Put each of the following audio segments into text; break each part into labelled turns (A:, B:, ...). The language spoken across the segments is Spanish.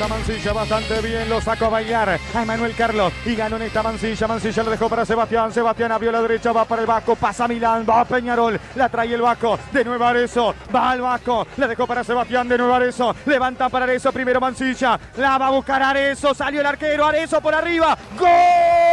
A: pelota Mancilla bastante bien. Lo sacó a bailar a Emanuel Carlos. Y ganó en esta Mancilla. Mancilla lo dejó para Sebastián. Sebastián abrió la derecha. Va para el Vasco. Pasa Milán. Va a Peñarol. La trae el Vasco. De nuevo Arezo. Va al Vasco. La dejó para Sebastián. De nuevo Arezo. Levanta para Arezo. Primero Mancilla. La va a buscar Arezo. Salió el arquero. Arezo por arriba. ¡Gol!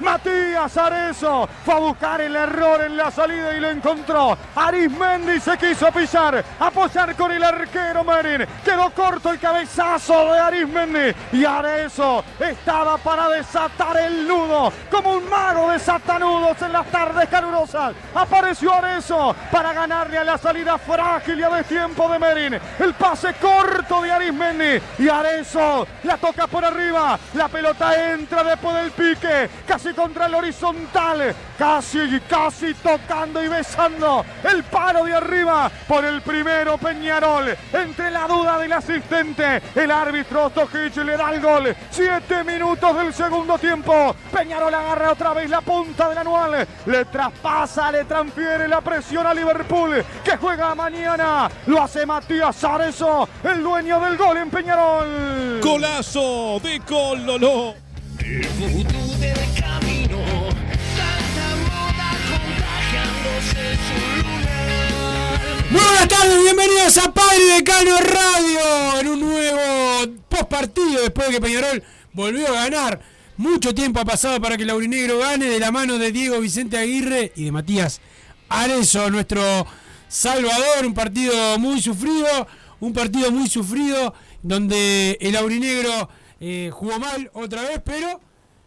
A: Matías Arezo fue a buscar el error en la salida y lo encontró. Arismendi se quiso pisar, apoyar con el arquero Merin. Quedó corto el cabezazo de Arismendi y Arezo estaba para desatar el nudo. Como un mago desata nudos en las tardes calurosas. Apareció Arezo para ganarle a la salida frágil y a destiempo de Merin. El pase corto de Arismendi y Arezo la toca por arriba. La pelota entra después del pique, casi contra el horizontal, casi, casi tocando y besando el paro de arriba por el primero Peñarol. Entre la duda del asistente, el árbitro Tojic le da el gol. Siete minutos del segundo tiempo. Peñarol agarra otra vez la punta del anual. Le traspasa, le transfiere la presión a Liverpool, que juega mañana. Lo hace Matías Arezo, el dueño del gol en Peñarol.
B: Golazo de Cololo.
C: El futuro del camino, tanta moda contagiándose su lunar.
D: Muy buenas tardes, bienvenidos a Padre de Cano Radio en un nuevo post partido después de que Peñarol volvió a ganar. Mucho tiempo ha pasado para que el Aurinegro gane de la mano de Diego Vicente Aguirre y de Matías Arezo, nuestro salvador. Un partido muy sufrido, un partido muy sufrido donde el Aurinegro eh, jugó mal otra vez, pero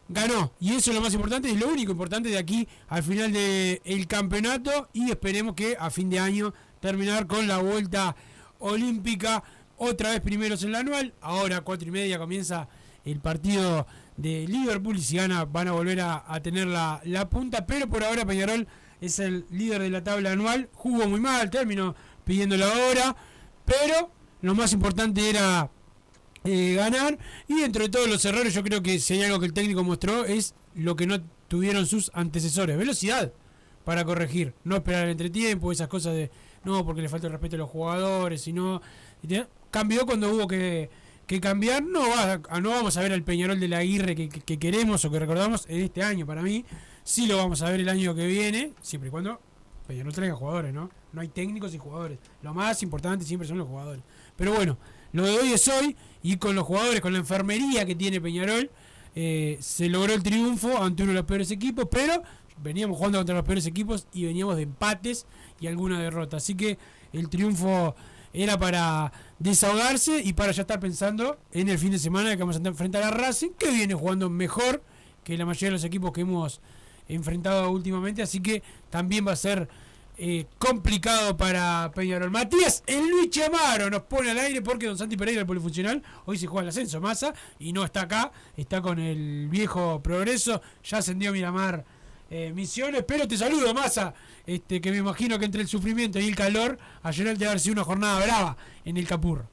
D: ganó. Y eso es lo más importante, es lo único importante de aquí al final del campeonato. Y esperemos que a fin de año terminar con la vuelta olímpica. Otra vez primeros en la anual. Ahora, cuatro y media, comienza el partido de Liverpool. Y si gana, van a volver a, tener la, la punta. Pero por ahora, Peñarol es el líder de la tabla anual. Jugó muy mal, terminó pidiendo la hora. Pero lo más importante era eh, ganar. Y dentro de todos los errores, yo creo que si hay algo que el técnico mostró es lo que no tuvieron sus antecesores. Velocidad para corregir. No esperar el entretiempo, esas cosas de no, porque le falta el respeto a los jugadores, sino. Cambió cuando hubo que, que cambiar. No, va, no vamos a ver al Peñarol de la Aguirre que queremos o que recordamos en este año para mí. Sí lo vamos a ver el año que viene, siempre y cuando Peñarol traiga jugadores, ¿no? No hay técnicos y jugadores. Lo más importante siempre son los jugadores. Pero bueno, lo de hoy es hoy y con los jugadores, con la enfermería que tiene Peñarol, eh, se logró el triunfo ante uno de los peores equipos, pero veníamos jugando contra los peores equipos y veníamos de empates y alguna derrota. Así que el triunfo era para desahogarse y para ya estar pensando en el fin de semana que vamos a enfrentar a Racing, que viene jugando mejor que la mayoría de los equipos que hemos enfrentado últimamente, así que también va a ser eh, complicado para Peñarol. Matías, el Luis Chamaro nos pone al aire porque Don Santi Pereira, el polifuncional, hoy se juega el ascenso, Massa, y no está acá, está con el viejo progreso, ya ascendió Miramar eh, Misiones, pero te saludo, Massa, este, que me imagino que entre el sufrimiento y el calor, ayer te haber sido una jornada brava en el Capurro.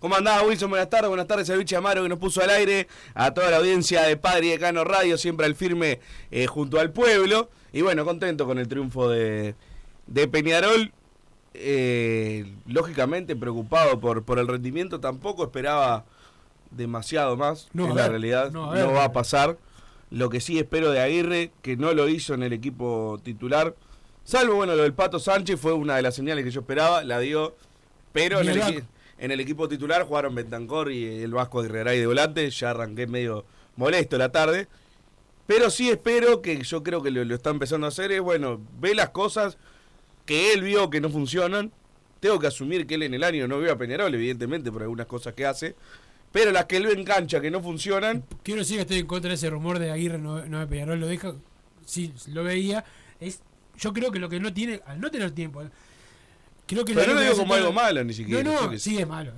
E: ¿Cómo andaba Wilson? Buenas tardes, buenas tardes a Luis Amaro que nos puso al aire, a toda la audiencia de Padre y de Cano Radio, siempre al firme eh, junto al pueblo. Y bueno, contento con el triunfo de, de Peñarol. Eh, lógicamente preocupado por, por el rendimiento, tampoco esperaba demasiado más,
D: No,
E: en la
D: ver,
E: realidad
D: no, a
E: va a pasar. Lo que sí espero de Aguirre, que no lo hizo en el equipo titular, salvo bueno lo del Pato Sánchez, fue una de las señales que yo esperaba, la dio, pero el, en el equipo titular jugaron Bentancor y el Vasco de Herrera y de volante. Ya arranqué medio molesto la tarde. Pero sí espero que yo creo que lo, lo está empezando a hacer. Es bueno, ve las cosas que él vio que no funcionan. Tengo que asumir que él en el año no vio a Peñarol, evidentemente, por algunas cosas que hace. Pero las que él ve en cancha que no funcionan,
D: Quiero decir que estoy en contra de ese rumor de Aguirre, no, no de Peñarol, lo deja, sí, lo veía. Es, yo creo que lo que no tiene, al no tener tiempo, creo que
E: pero no
D: que
E: lo digo como algo malo ni siquiera.
D: No, no, sí es malo.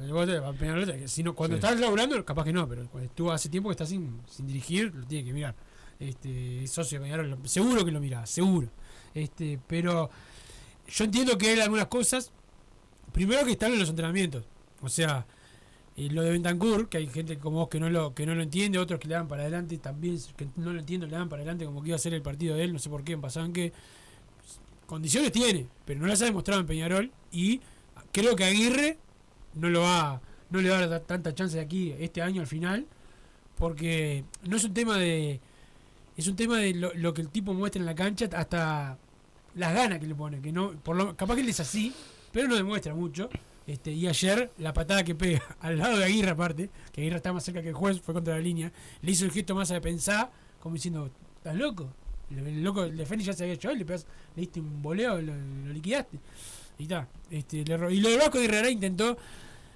D: Si no- cuando
E: Sí.
D: estás laburando, capaz que no, pero cuando estuvo hace tiempo que está sin, sin dirigir, lo tiene que mirar. Este, es socio de Peñarol, seguro que lo mira, seguro. Este, pero yo entiendo que él algunas cosas, primero que están en los entrenamientos. O sea, eh, lo de Bentancur, que hay gente como vos que no lo que no lo entiende, otros que le dan para adelante también, que no lo entiendo, le dan para adelante como que iba a ser el partido de él, no sé por qué, pasaban que condiciones tiene, pero no las ha demostrado en Peñarol y creo que Aguirre no lo va no le va a dar tanta chance de aquí este año al final porque no es un tema de es un tema de lo que el tipo muestra en la cancha hasta las ganas que le pone que no por lo, capaz que él es así pero no demuestra mucho. Este y ayer la patada que pega al lado de Aguirre aparte que Aguirre está más cerca que el juez fue contra la línea le hizo el gesto más de pensar como diciendo estás loco el, el loco el de ya se había hecho le pegas, le diste un boleo lo, lo liquidaste y está este le y lo de Vasco de Herrera intentó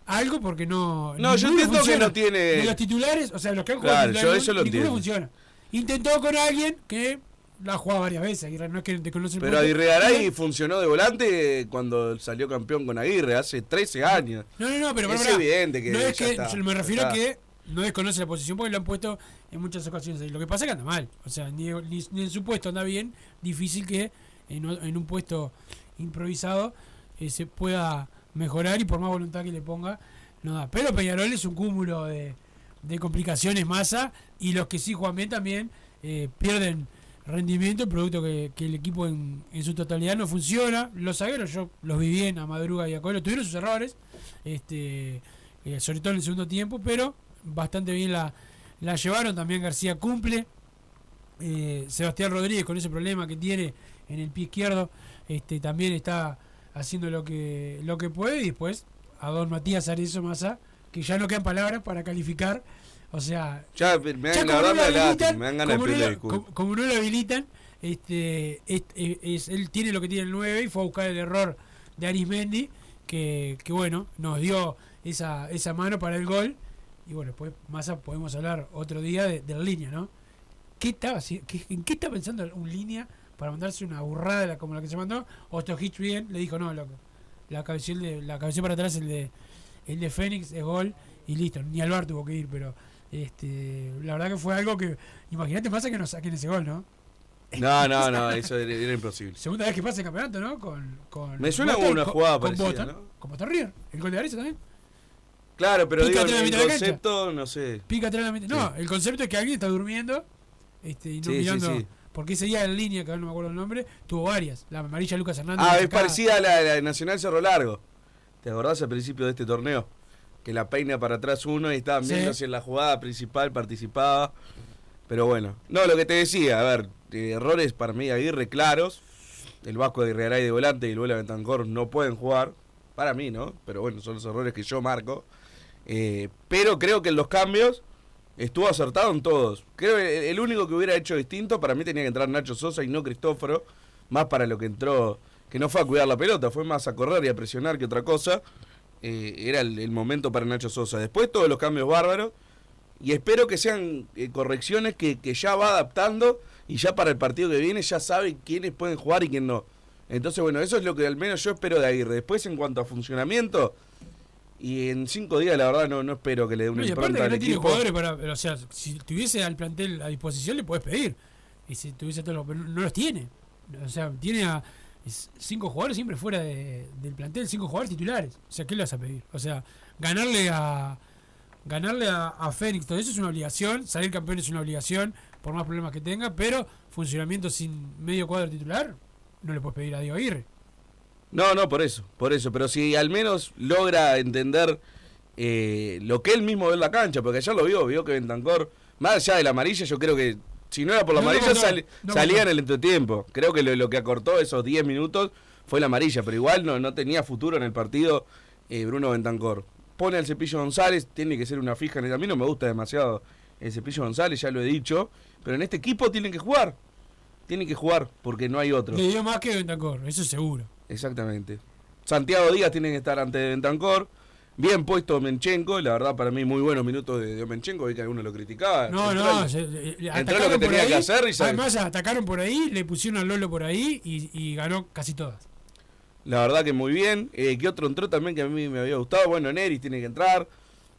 D: algo porque no
E: No, yo entiendo que no tiene-
D: de los titulares o sea los que han jugado
E: Claro,
D: titulares,
E: yo eso lo
D: ninguno
E: entiendo.
D: funciona. Intentó con alguien que la ha jugado varias veces Aguirre no es que te conoce el
E: Pero. Aguirre Garay funcionó de volante cuando salió campeón con Aguirre, hace 13 años.
D: No, no, no, pero
E: Es evidente que
D: no es que
E: está,
D: me refiero a que no desconoce la posición porque lo han puesto en muchas ocasiones. ahí. Lo que pasa es que anda mal. O sea, ni, ni- ni en su puesto anda bien. Difícil que en, un puesto improvisado eh, se pueda mejorar y por más voluntad que le ponga, no da. Pero Peñarol es un cúmulo de, de complicaciones masa y los que sí juegan bien también eh, pierden rendimiento, producto que, el equipo en, en su totalidad no funciona. Los zagueros yo los vi bien a Madruga y a Coelho, tuvieron sus errores, este eh, sobre todo en el segundo tiempo, pero bastante bien la, la llevaron. También García cumple. Eh, Sebastián Rodríguez con ese problema que tiene en el pie izquierdo, este también está haciendo lo que lo que puede y después a don Matías Arezo Massa, que ya no quedan palabras para calificar, o sea,
E: Ya me me
D: ya
E: dan, me
D: habilitan,
E: me dan ganas de
D: como no
E: pedirle
D: lo-
E: disculpas.
D: como- como no lo habilitan, este, es, es- es- él tiene lo que tiene el 9 y fue a buscar el error de Arismendi, que, que bueno, nos dio esa, esa mano para el gol. Y bueno, pues más podemos hablar otro día de, de la línea, ¿no? ¿Qué estaba, qué- ¿En qué está pensando un línea para mandarse una burrada la- como la que se mandó? Ostojich bien le dijo, no, loco. La de, la cabeceó para atrás el de el de Fénix es gol y listo. Ni Alvar tuvo que ir, pero este la verdad que fue algo que. Imagínate pasa que nos saquen ese gol, ¿no?
E: No, no, no, eso era, era imposible.
D: Segunda vez que pasa el campeonato, ¿no? Con, con
E: Me suena
D: Boston,
E: una jugada
D: con
E: parecida,
D: Boston,
E: ¿no?
D: Con Boston River. El gol de Areza también.
E: Claro, pero
D: Pica
E: digo, el concepto, no sé.
D: Pica atrás la mitad. No, el concepto es que alguien está durmiendo este, y no
E: Sí,
D: mirando.
E: sí.
D: Porque ese día en línea, que ahora no me acuerdo el nombre, tuvo varias. La amarilla Lucas Hernández.
E: Ah, es parecida a la, la de Nacional Cerro Largo. ¿Te acordás al principio de este torneo? Que la peina para atrás uno y estaban
D: Sí.
E: viendo si en la jugada principal participaba. Pero bueno, no, lo que te decía, a ver, eh, errores para mí Aguirre claros. El Vasco de Regaray de volante y el Vuela Bentancor no pueden jugar. Para mí, ¿no? Pero bueno, son los errores que yo marco. Eh, pero creo que en los cambios estuvo acertado en todos. Creo que el único que hubiera hecho distinto, para mí tenía que entrar Nacho Sosa y no Cristóforo. Más para lo que entró, que no fue a cuidar la pelota, fue más a correr y a presionar que otra cosa. Eh, era el, el momento para Nacho Sosa. Después todos los cambios bárbaros. Y espero que sean eh, correcciones que, que ya va adaptando y ya para el partido que viene ya sabe quiénes pueden jugar y quién no. Entonces, bueno, eso es lo que al menos yo espero de Aguirre. Después, en cuanto a funcionamiento, y en cinco días, la verdad, no, no espero que le dé una
D: No,
E: impronta al
D: no tiene
E: equipo.
D: jugadores para. O sea, si tuviese al plantel a disposición, le puedes pedir. Y si tuviese todos los. No los tiene. O sea, tiene a cinco jugadores siempre fuera de- del plantel, cinco jugadores titulares. O sea, ¿qué le vas a pedir? O sea, ganarle a. Ganarle a, a Fénix, todo eso es una obligación. Salir campeón es una obligación, por más problemas que tenga. Pero funcionamiento sin medio cuadro titular, no le puedes pedir a Diego Aguirre.
E: No, no, por eso, por eso. Pero si al menos logra entender eh, lo que él mismo ve en la cancha, porque ayer lo vio, vio que Bentancor, más allá de la amarilla, yo creo que si no era por la
D: No,
E: amarilla,
D: no,
E: salía en el entretiempo. Creo que lo, lo que acortó esos 10 minutos fue la amarilla, pero igual no, no tenía futuro en el partido eh, Bruno Bentancor. Pone al Cepillo González, tiene que ser una fija. en el- A mí no me gusta demasiado el Cepillo González, ya lo he dicho, pero en este equipo tienen que jugar. Tienen que jugar, porque no hay otro.
D: Le dio más que Bentancor, eso seguro.
E: Exactamente. Santiago Díaz tiene que estar ante Bentancor. Bien puesto Menchenko, la verdad para mí muy buenos minutos de, de Menchenko, vi que alguno lo criticaba.
D: No,
E: Entró
D: no,
E: el-
D: se- le- le
E: entró lo que tenía
D: ahí,
E: que hacer y.
D: Además, atacaron por ahí, le pusieron al Lolo por ahí y, y ganó casi todas.
E: La verdad que muy bien. Eh, ¿Qué otro entró también que a mí me había gustado? Bueno, Neris tiene que entrar.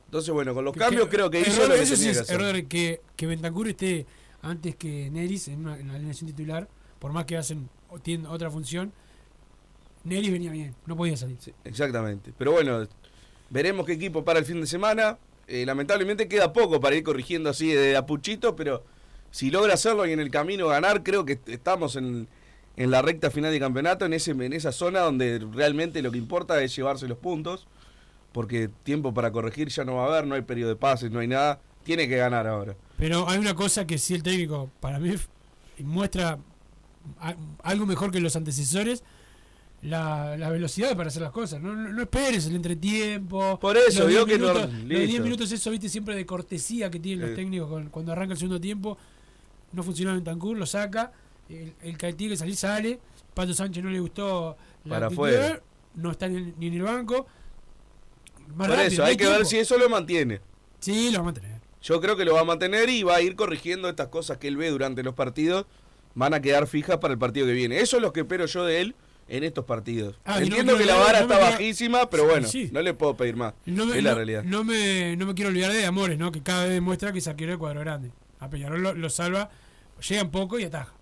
E: Entonces, bueno, con los cambios creo que hizo
D: error,
E: lo que
D: eso sí
E: tenía que
D: es
E: hacer.
D: error que, que Bentancur esté antes que Neris en, una, en la alineación titular, por más que hacen tienen otra función. Neris venía bien, no podía salir.
E: Sí, exactamente. Pero bueno, veremos qué equipo para el fin de semana. Eh, lamentablemente queda poco para ir corrigiendo así de a puchito, pero si logra hacerlo y en el camino ganar, creo que estamos en, en la recta final de campeonato, en, ese, en esa zona donde realmente lo que importa es llevarse los puntos, porque tiempo para corregir ya no va a haber, no hay periodo de pases, no hay nada, tiene que ganar ahora.
D: Pero hay una cosa que sí el técnico, para mí, muestra algo mejor que los antecesores, la, la velocidad para hacer las cosas. No, no, no esperes el entretiempo.
E: Por eso,
D: 10
E: que no-
D: minutos, Los 10
E: listo.
D: minutos, eso, viste, siempre de cortesía que tienen los técnicos con- cuando arranca el segundo tiempo. No funcionó en Tancur, lo saca. El, el que tiene que salir, sale. Pato Sánchez no le gustó la
E: Para afuera.
D: No está ni, ni en el banco. Más
E: Por
D: rápido,
E: eso,
D: no
E: hay que ver si eso lo mantiene.
D: Sí, lo va a mantener.
E: Yo creo que lo va a mantener y va a ir corrigiendo estas cosas que él ve durante los partidos. Van a quedar fijas para el partido que viene. Eso es lo que espero yo de él en estos partidos.
D: Ah, no
E: Entiendo que la vara
D: no
E: está bajísima, pero
D: Sí,
E: bueno,
D: sí.
E: no le puedo pedir más. Es la realidad.
D: No me, no me quiero olvidar de Amores, ¿no? Que cada vez demuestra que es arquero de cuadro grande. A Peñarol lo, lo salva, llega un poco y ataja.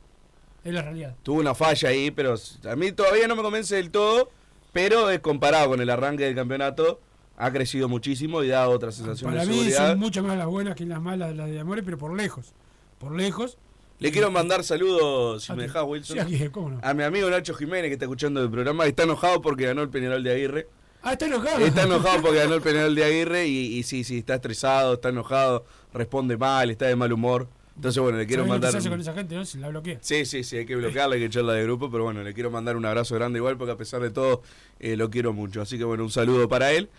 D: Es la realidad.
E: Tuvo una falla ahí, pero a mí todavía no me convence del todo. Pero es comparado con el arranque del campeonato, ha crecido muchísimo y da otra sensación
D: Para
E: de
D: mí
E: seguridad.
D: son mucho más las buenas que las malas las de Amores, pero por lejos. Por lejos.
E: Le quiero mandar saludos, si
D: Ah,
E: me dejás, Wilson.
D: Sí, ¿cómo no?
E: A mi amigo Nacho Jiménez que está escuchando el programa, está enojado porque ganó el Peñarol de Aguirre.
D: Ah, está enojado.
E: Está enojado porque ganó el Peñarol de Aguirre y, y sí, sí, está estresado, está enojado, responde mal, está de mal humor. Entonces, bueno, le quiero
D: ¿Sabés lo que
E: mandar...
D: se hace con esa gente, no? Si la bloquea.
E: Sí, sí, sí, hay que bloquearla, hay que echarla de grupo, pero bueno, le quiero mandar un abrazo grande igual porque a pesar de todo eh, lo quiero mucho. Así que bueno, un saludo para él.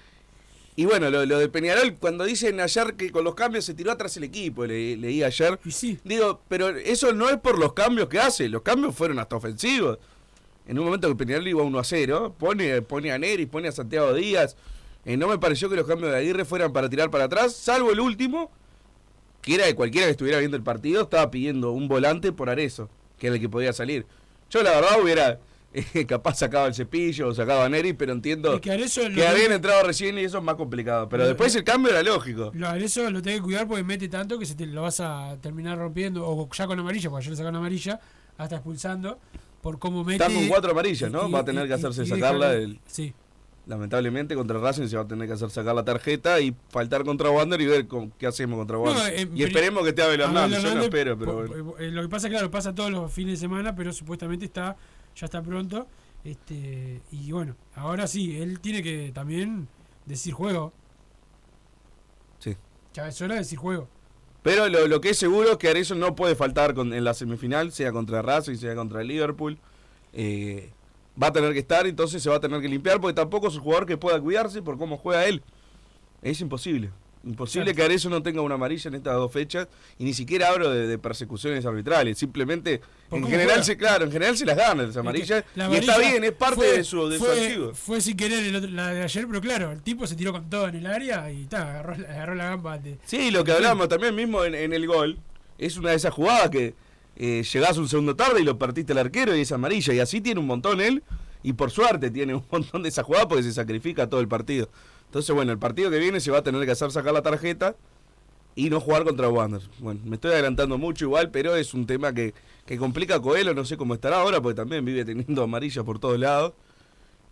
E: Y bueno, lo, lo de Peñarol, cuando dicen ayer que con los cambios se tiró atrás el equipo, le- leí ayer.
D: Y sí.
E: Digo, pero eso no es por los cambios que hace, los cambios fueron hasta ofensivos. En un momento que Peñarol iba 1 a 0, pone, pone a Neris, pone a Santiago Díaz. Eh, no me pareció que los cambios de Aguirre fueran para tirar para atrás, salvo el último, que era de cualquiera que estuviera viendo el partido, estaba pidiendo un volante por Arezo, que era el que podía salir. Yo la verdad hubiera, eh, capaz sacaba el cepillo o sacaba a Neris, pero entiendo
D: Es que
E: que habían entrado recién y eso es más complicado. Pero
D: Lo-
E: después el cambio era lógico.
D: Lo, Arezzo lo tenés que cuidar porque mete tanto que se te lo vas a terminar rompiendo. O ya con amarilla, porque ayer le sacaron amarilla, hasta expulsando. Por cómo mete.
E: Están con cuatro amarillas, ¿no?
D: y-
E: Va a tener
D: y-
E: que hacerse
D: y-
E: sacarla del-
D: Sí.
E: Lamentablemente contra Racing se va a tener que hacer sacar la tarjeta y faltar contra Wander y ver con, qué hacemos contra Wander.
D: eh,
E: y esperemos que esté Abel Hernández, yo no espero, pero bueno.
D: eh, Lo que pasa, claro, pasa todos los fines de semana, pero supuestamente está ya está pronto. Este Y bueno, ahora sí, él tiene que también decir juego.
E: Sí.
D: De decir juego.
E: Pero lo, lo que es seguro es que Arezzo no puede faltar con- en la semifinal, sea contra Racing, sea contra el Liverpool. Eh, va a tener que estar, entonces se va a tener que limpiar, porque tampoco es un jugador que pueda cuidarse por cómo juega él. Es imposible. Imposible que Arezzo no tenga una amarilla en estas dos fechas y ni siquiera hablo de, de persecuciones arbitrales. Simplemente, en general, se, claro, en general se las gana las amarillas.
D: La
E: y está bien, es parte
D: fue-
E: de su, de su
D: fue,
E: archivo.
D: Fue sin querer el otro- la de ayer, pero claro, el tipo se tiró con todo en el área y ta, agarró, agarró la gamba de.
E: Sí, lo que hablamos también mismo en, en el gol, es una de esas jugadas que eh, llegás un segundo tarde y lo partiste al arquero y es amarilla. Y así tiene un montón él, y por suerte tiene un montón de esa jugada porque se sacrifica todo el partido. Entonces, bueno, el partido que viene se va a tener que hacer sacar la tarjeta y no jugar contra Wander. Bueno, me estoy adelantando mucho igual, pero es un tema que, que complica a Coelho, no sé cómo estará ahora, porque también vive teniendo amarillas por todos lados.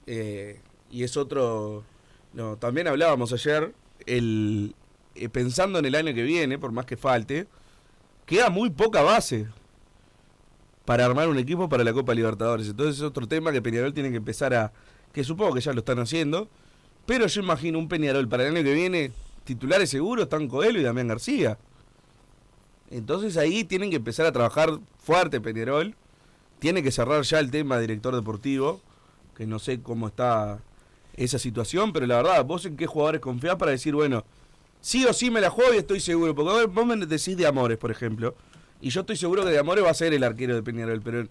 E: Eh, y es otro... No, también hablábamos ayer, el, eh, pensando en el año que viene, por más que falte, queda muy poca base para armar un equipo para la Copa Libertadores. Entonces es otro tema que Peñarol tiene que empezar a... que supongo que ya lo están haciendo, pero yo imagino un Peñarol para el año que viene, titulares seguros, están Coelho y Damián García. Entonces ahí tienen que empezar a trabajar fuerte Peñarol. Tiene que cerrar ya el tema director deportivo, que no sé cómo está esa situación, pero la verdad, vos en qué jugadores confiás para decir, bueno, sí o sí me la juego y estoy seguro. Porque vos me decís de Amores, por ejemplo, y yo estoy seguro que de Amores va a ser el arquero de Peñarol, pero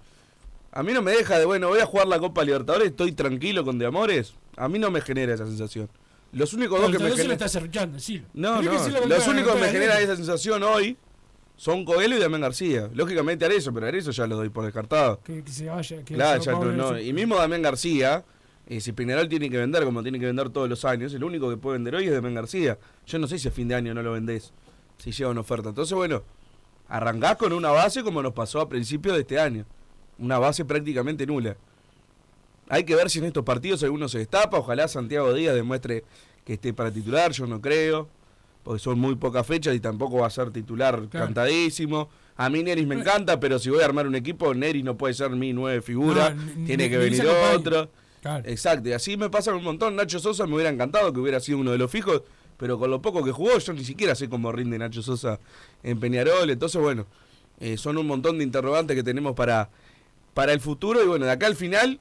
E: a mí no me deja de, bueno, voy a jugar la Copa Libertadores, estoy tranquilo con de Amores. A mí no me genera esa sensación. Los únicos dos que me generan... No, no. Los únicos que me generan esa sensación hoy son Coelho y Damián García. Lógicamente Arezo, pero Arezo ya lo doy por descartado.
D: Que, que se vaya. Que
E: Claro,
D: se
E: ya no, no. Y mismo Damián García, eh, si Peñarol tiene que vender como tiene que vender todos los años, el único que puede vender hoy es Damián García. Yo no sé si a fin de año no lo vendés, si llega una oferta. Entonces, bueno, arrancás con una base como nos pasó a principios de este año. Una base prácticamente nula. Hay que ver si en estos partidos alguno se destapa. Ojalá Santiago Díaz demuestre que esté para titular, yo no creo. porque son muy pocas fechas y tampoco va a ser titular
D: Claro.
E: cantadísimo. A mí Neris me encanta, pero si voy a armar un equipo, Neris no puede ser mi nueve figura,
D: No,
E: tiene que
D: ni
E: venir otro.
D: Claro.
E: Exacto, y así me pasa un montón. Nacho Sosa me hubiera encantado que hubiera sido uno de los fijos, pero con lo poco que jugó, yo ni siquiera sé cómo rinde Nacho Sosa en Peñarol. Entonces, bueno, eh, son un montón de interrogantes que tenemos para, para el futuro. Y bueno, de acá al final,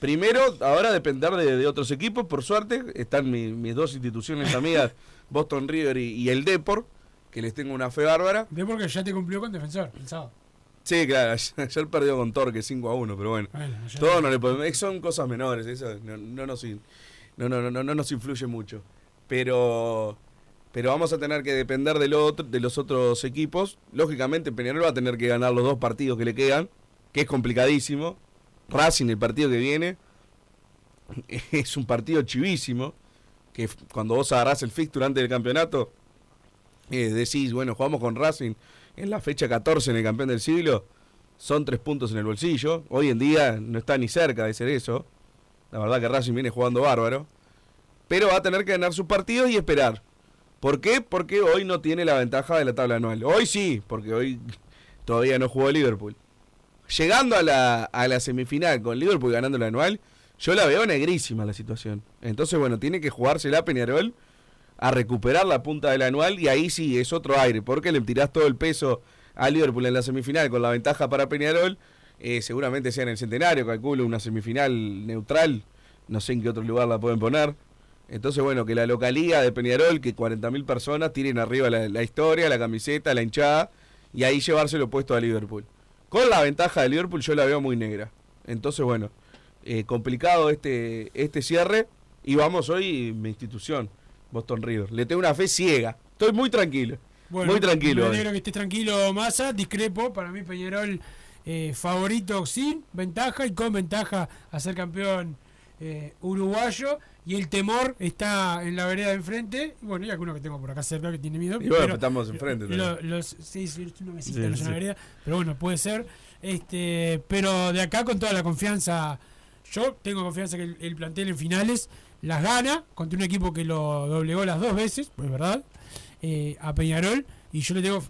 E: primero, ahora depender de, de otros equipos. Por suerte, están mi- mis dos instituciones amigas, Boston River y, y el Depor, que les tengo una fe bárbara.
D: De porque ya te cumplió con defensor el sábado.
E: Sí, claro, ayer perdió con Torque 5 a 1, pero bueno.
D: Bueno,
E: Todo no le podemos, son cosas menores, eso no, no nos, no, no, no, no, no nos influye mucho. Pero, pero vamos a tener que depender del otro, de los otros equipos. Lógicamente Peñarol va a tener que ganar los dos partidos que le quedan, que es complicadísimo. Racing, el partido que viene, es un partido chivísimo, que cuando vos agarrás el fixture antes del campeonato, eh, decís, bueno, jugamos con Racing en la fecha 14 en el campeón del siglo, son tres puntos en el bolsillo. Hoy en día no está ni cerca de ser eso. La verdad que Racing viene jugando bárbaro. Pero va a tener que ganar sus partidos y esperar. ¿Por qué? Porque hoy no tiene la ventaja de la tabla anual. Hoy sí, porque hoy todavía no jugó Liverpool. Llegando a la, a la semifinal con Liverpool ganando la anual, yo la veo negrísima la situación. Entonces, bueno, tiene que jugársela Peñarol a recuperar la punta del anual y ahí sí es otro aire, porque le tirás todo el peso a Liverpool en la semifinal con la ventaja para Peñarol, eh, seguramente sea en el centenario, calculo una semifinal neutral, no sé en qué otro lugar la pueden poner. Entonces, bueno, que la localía de Peñarol, que 40.000 personas tiren arriba la, la historia, la camiseta, la hinchada, y ahí llevárselo puesto a Liverpool. Con la ventaja de Liverpool yo la veo muy negra. Entonces, bueno, eh, complicado este, este cierre. Y vamos hoy, mi institución, Boston River. Le tengo una fe ciega. Estoy muy tranquilo.
D: Bueno,
E: muy tranquilo.
D: Me que estés tranquilo, Massa. Discrepo. Para mí, Peñarol eh, favorito sin ventaja y con ventaja a ser campeón eh, uruguayo. Y el temor está en la vereda de enfrente. Y bueno, y alguno que tengo por acá cerca que tiene miedo.
E: Y bueno,
D: pero-
E: estamos enfrente también.
D: lo- los, sí, sí, es una mesita,
E: Sí,
D: no es una
E: sí.
D: vereda. Pero bueno, puede ser. Este, pero de acá con toda la confianza. Yo tengo confianza que el, el plantel en finales las gana contra un equipo que lo doblegó las dos veces, pues verdad, eh, a Peñarol. Y yo le tengo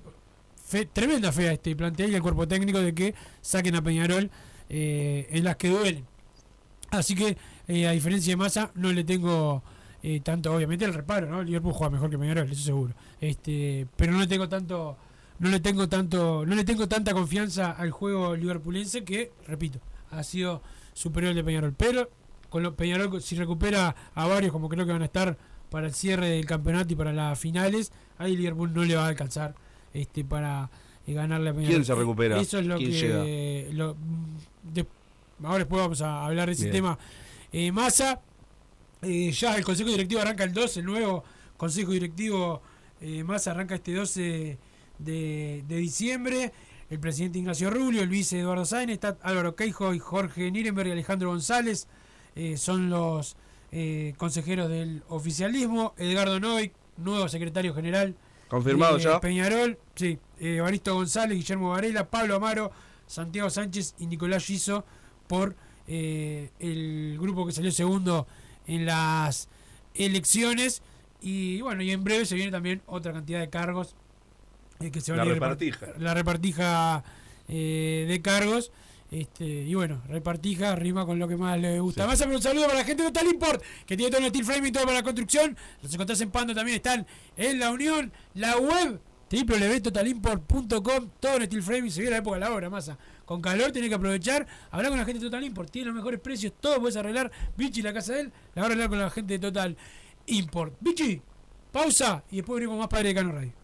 D: fe- tremenda fe a este plantel y al cuerpo técnico de que saquen a Peñarol eh, en las que duelen. Así que, eh, a diferencia de Massa, no le tengo eh, tanto, obviamente, el reparo, ¿no? Liverpool juega mejor que Peñarol, eso seguro. Este, pero no le tengo tanto, no le tengo tanto, no le tengo tanta confianza al juego liverpulense que, repito, ha sido superior al de Peñarol. Pero con lo, Peñarol, si recupera a varios, como creo que van a estar para el cierre del campeonato y para las finales, ahí Liverpool no le va a alcanzar este para eh, ganarle a Peñarol.
E: ¿Quién se recupera?
D: Eso es lo
E: ¿Quién
D: que lo- de- ahora después vamos a hablar de ese
E: Bien.
D: tema. Eh, Massa, eh, ya el Consejo Directivo arranca el 12, el nuevo Consejo Directivo eh, Massa arranca este 12 de, de diciembre. El presidente Ignacio Rubio, el vice Eduardo Sáenz, está Álvaro Queijo y Jorge Nirenberg y Alejandro González. eh, son los eh, consejeros del oficialismo. Edgardo Noy, nuevo secretario general
E: ¿Confirmado ya?
D: Peñarol, sí. Evaristo González, Guillermo Varela, Pablo Amaro, Santiago Sánchez y Nicolás Giso por eh, el grupo que salió segundo en las elecciones. Y bueno, y en breve se viene también otra cantidad de cargos eh, que se van
E: La
D: a
E: repartija.
D: repart- La repartija eh, de cargos. Este, y bueno, repartija rima con lo que más le gusta.
E: Sí.
D: Más un saludo para la gente de Total Import, que tiene todo el steel frame y todo para la construcción. Los encontrás en Pando también están en la Unión, la web www.totalimport.com, todo en steel frame y se viene la época de la hora, masa. Con calor tenés que aprovechar, hablar con la gente de Total Import, tiene los mejores precios, todo puedes arreglar. Bichi, la casa de él, la va a arreglar con la gente de Total Import. Bichi, pausa y después venimos más Padre de Cano Radio.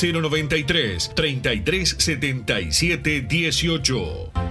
F: 093 3377 18.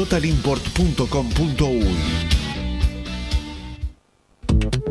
F: www.totalimport.com.uy.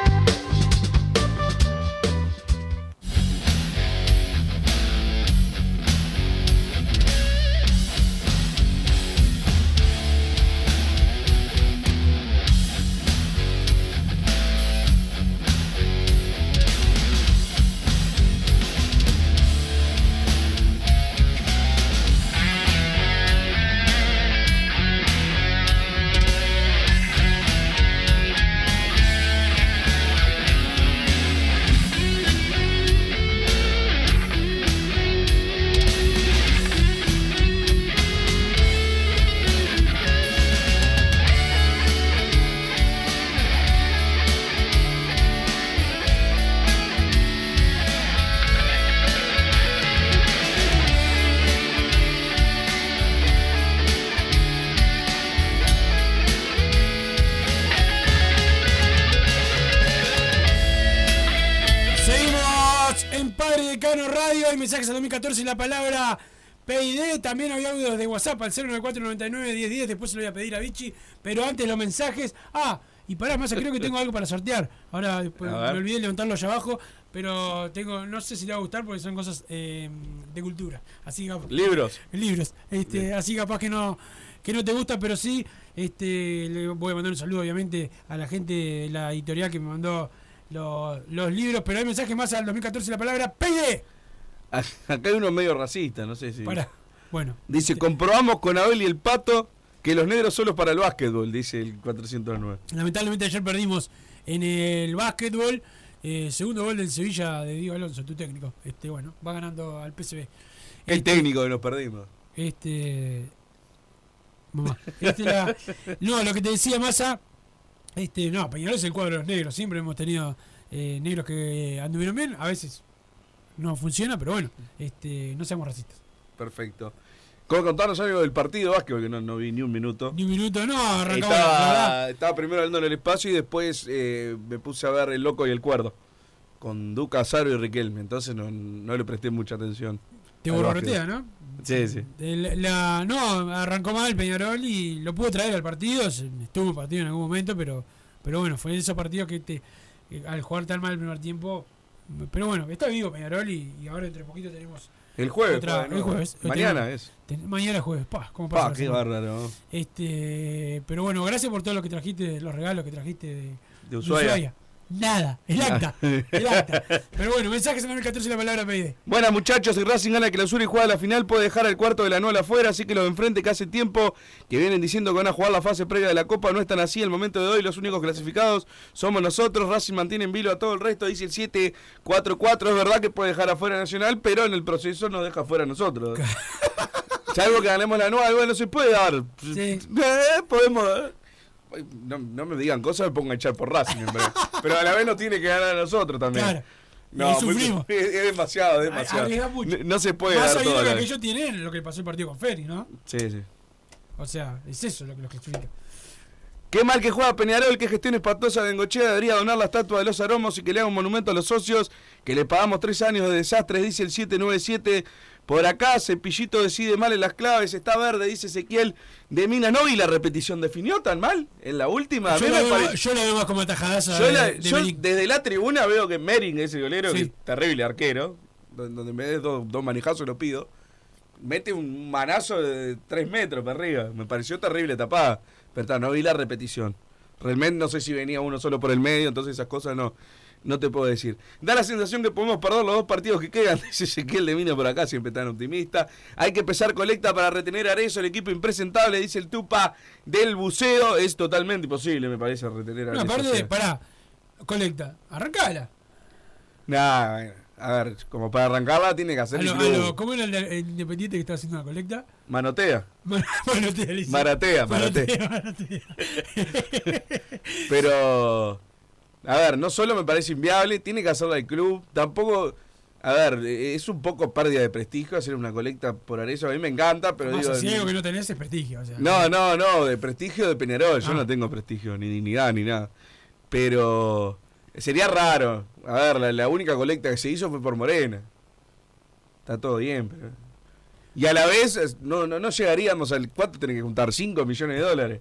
D: Mensajes al 2014 y la palabra PID. También hay audios de WhatsApp al 094991010. Después se lo voy a pedir a Vichy. Pero antes los mensajes. Ah, y pará, más creo que tengo algo para sortear. Ahora después, me olvidé de levantarlo allá abajo. Pero tengo, no sé si le va a gustar porque son cosas eh, de cultura. Así que
E: Libros.
D: libros. Este, así capaz que no que no te gusta, pero sí este le voy a mandar un saludo obviamente a la gente de la editorial que me mandó los, los libros, pero hay mensajes más al 2014 la palabra PD.
E: Acá hay uno medio racista, no sé si.
D: Para. Bueno,
E: Dice, comprobamos con Abel y el Pato que los negros solo para el básquetbol, dice el 409.
D: lamentablemente ayer perdimos en el básquetbol. eh, segundo gol del Sevilla de Diego Alonso, tu técnico. Este, bueno, va ganando al PSV.
E: Qué
D: Este,
E: técnico que nos perdimos.
D: Este. Mamá. Este la- no, lo que te decía Massa. Este, no, Peñarol es el cuadro de los negros. Siempre hemos tenido eh, negros que anduvieron bien. A veces no funciona, pero bueno, este, no seamos racistas.
E: Perfecto. ¿Cómo contarnos algo del partido de básquetbol? Que no, no vi ni un minuto.
D: Ni un minuto, no, arrancamos.
E: Estaba, estaba primero hablando en el espacio y después eh, me puse a ver El Loco y el Cuerdo. Con Duca, Azaro y Riquelme. Entonces no, no le presté mucha atención.
D: Te borrotea. ¿no?
E: Sí, sí.
D: El- la, no, arrancó mal Peñarol y lo pudo traer al partido. Estuvo partido en algún momento, pero pero bueno, fue de esos partidos que te, al jugar tan mal el primer tiempo. Pero bueno, está vivo Peñarol y, y ahora entre poquito tenemos.
E: El jueves.
D: Otra- el jueves.
E: Mañana
D: Tenemos-
E: es.
D: ten- mañana es jueves, pa, ¿cómo pasa
E: Pa, qué bárbaro.
D: Este, pero bueno, gracias por todo lo que trajiste, los regalos que trajiste de,
E: De Ushuaia.
D: Nada, el acta, el acta. Pero bueno, mensajes en el 14 la palabra PID.
E: Buenas muchachos, si Racing gana clausura y juega la final, puede dejar el cuarto de la anual afuera, así que los de enfrente que hace tiempo que vienen diciendo que van a jugar la fase previa de la Copa no están así. El momento de hoy los únicos clasificados somos nosotros. Racing mantiene en vilo a todo el resto, dice el 7-4-4. Es verdad que puede dejar afuera Nacional, pero en el proceso nos deja afuera a nosotros. Salvo que ganemos la anual, bueno, se puede dar.
D: Sí.
E: Eh, podemos... No, no me digan cosas, me pongo a echar por Racing. Pero a la vez nos tiene que ganar a nosotros también.
D: Claro.
E: No,
D: Y sufrimos.
E: muy- es, demasiado, es demasiado. No, no se puede
D: Más
E: dar todo.
D: que
E: la vez.
D: aquello tiene lo que pasó el partido con Ferry, ¿no?
E: Sí, sí.
D: O sea, es eso lo que los clasifica.
E: Qué mal que juega Peñarol, qué gestión espantosa de Bengochea. Debería donar la estatua de los aromos y que le haga un monumento a los socios, que le pagamos tres años de desastres, dice el 797. Por acá, Cepillito decide mal en las claves, está verde, dice Ezequiel de Mina. No vi la repetición, ¿definió tan mal en la última?
D: Yo
E: me
D: veo,
E: pare-
D: yo la veo más como atajadaza
E: yo
D: de,
E: la-
D: de
E: yo
D: Milik.
E: desde la tribuna veo que Mering, ese golero, que es terrible arquero, donde, me des dos, dos manijazos lo pido, mete un manazo de tres metros para arriba. Me pareció terrible tapada. Pero está, no vi la repetición. Realmente no sé si venía uno solo por el medio, entonces esas cosas no, no te puedo decir. Da la sensación que podemos perder los dos partidos que quedan, dice Ezequiel de Mina por acá, siempre tan optimista. Hay que empezar colecta para retener a Arezzo, el equipo impresentable, dice el Tupa del buceo. Es totalmente imposible, me parece, retener a
D: No,
E: Arezzo.
D: aparte,
E: o sea.
D: pará, colecta, arrancala.
E: Nah, a ver, como para arrancarla tiene que hacer
D: ¿Cómo era el, el independiente que estaba haciendo la colecta?
E: Manotea.
D: Manotea, le dice.
E: Maratea, maratea.
D: maratea.
E: Pero, a ver, no solo me parece inviable, tiene que hacerla el club. Tampoco, a ver, es un poco pérdida de prestigio hacer una colecta por Arezzo. A mí me encanta, pero digo.
D: si algo que no tenés es prestigio. O sea,
E: No, no, no, de prestigio de Peñarol. Yo
D: Ah.
E: no tengo prestigio, ni dignidad, ni nada. Pero sería raro. A ver, la, la única colecta que se hizo fue por Morena. Está todo bien, pero. Y a la vez, no, no, no llegaríamos al. ¿Cuánto tenés que juntar? ¿5 millones de dólares?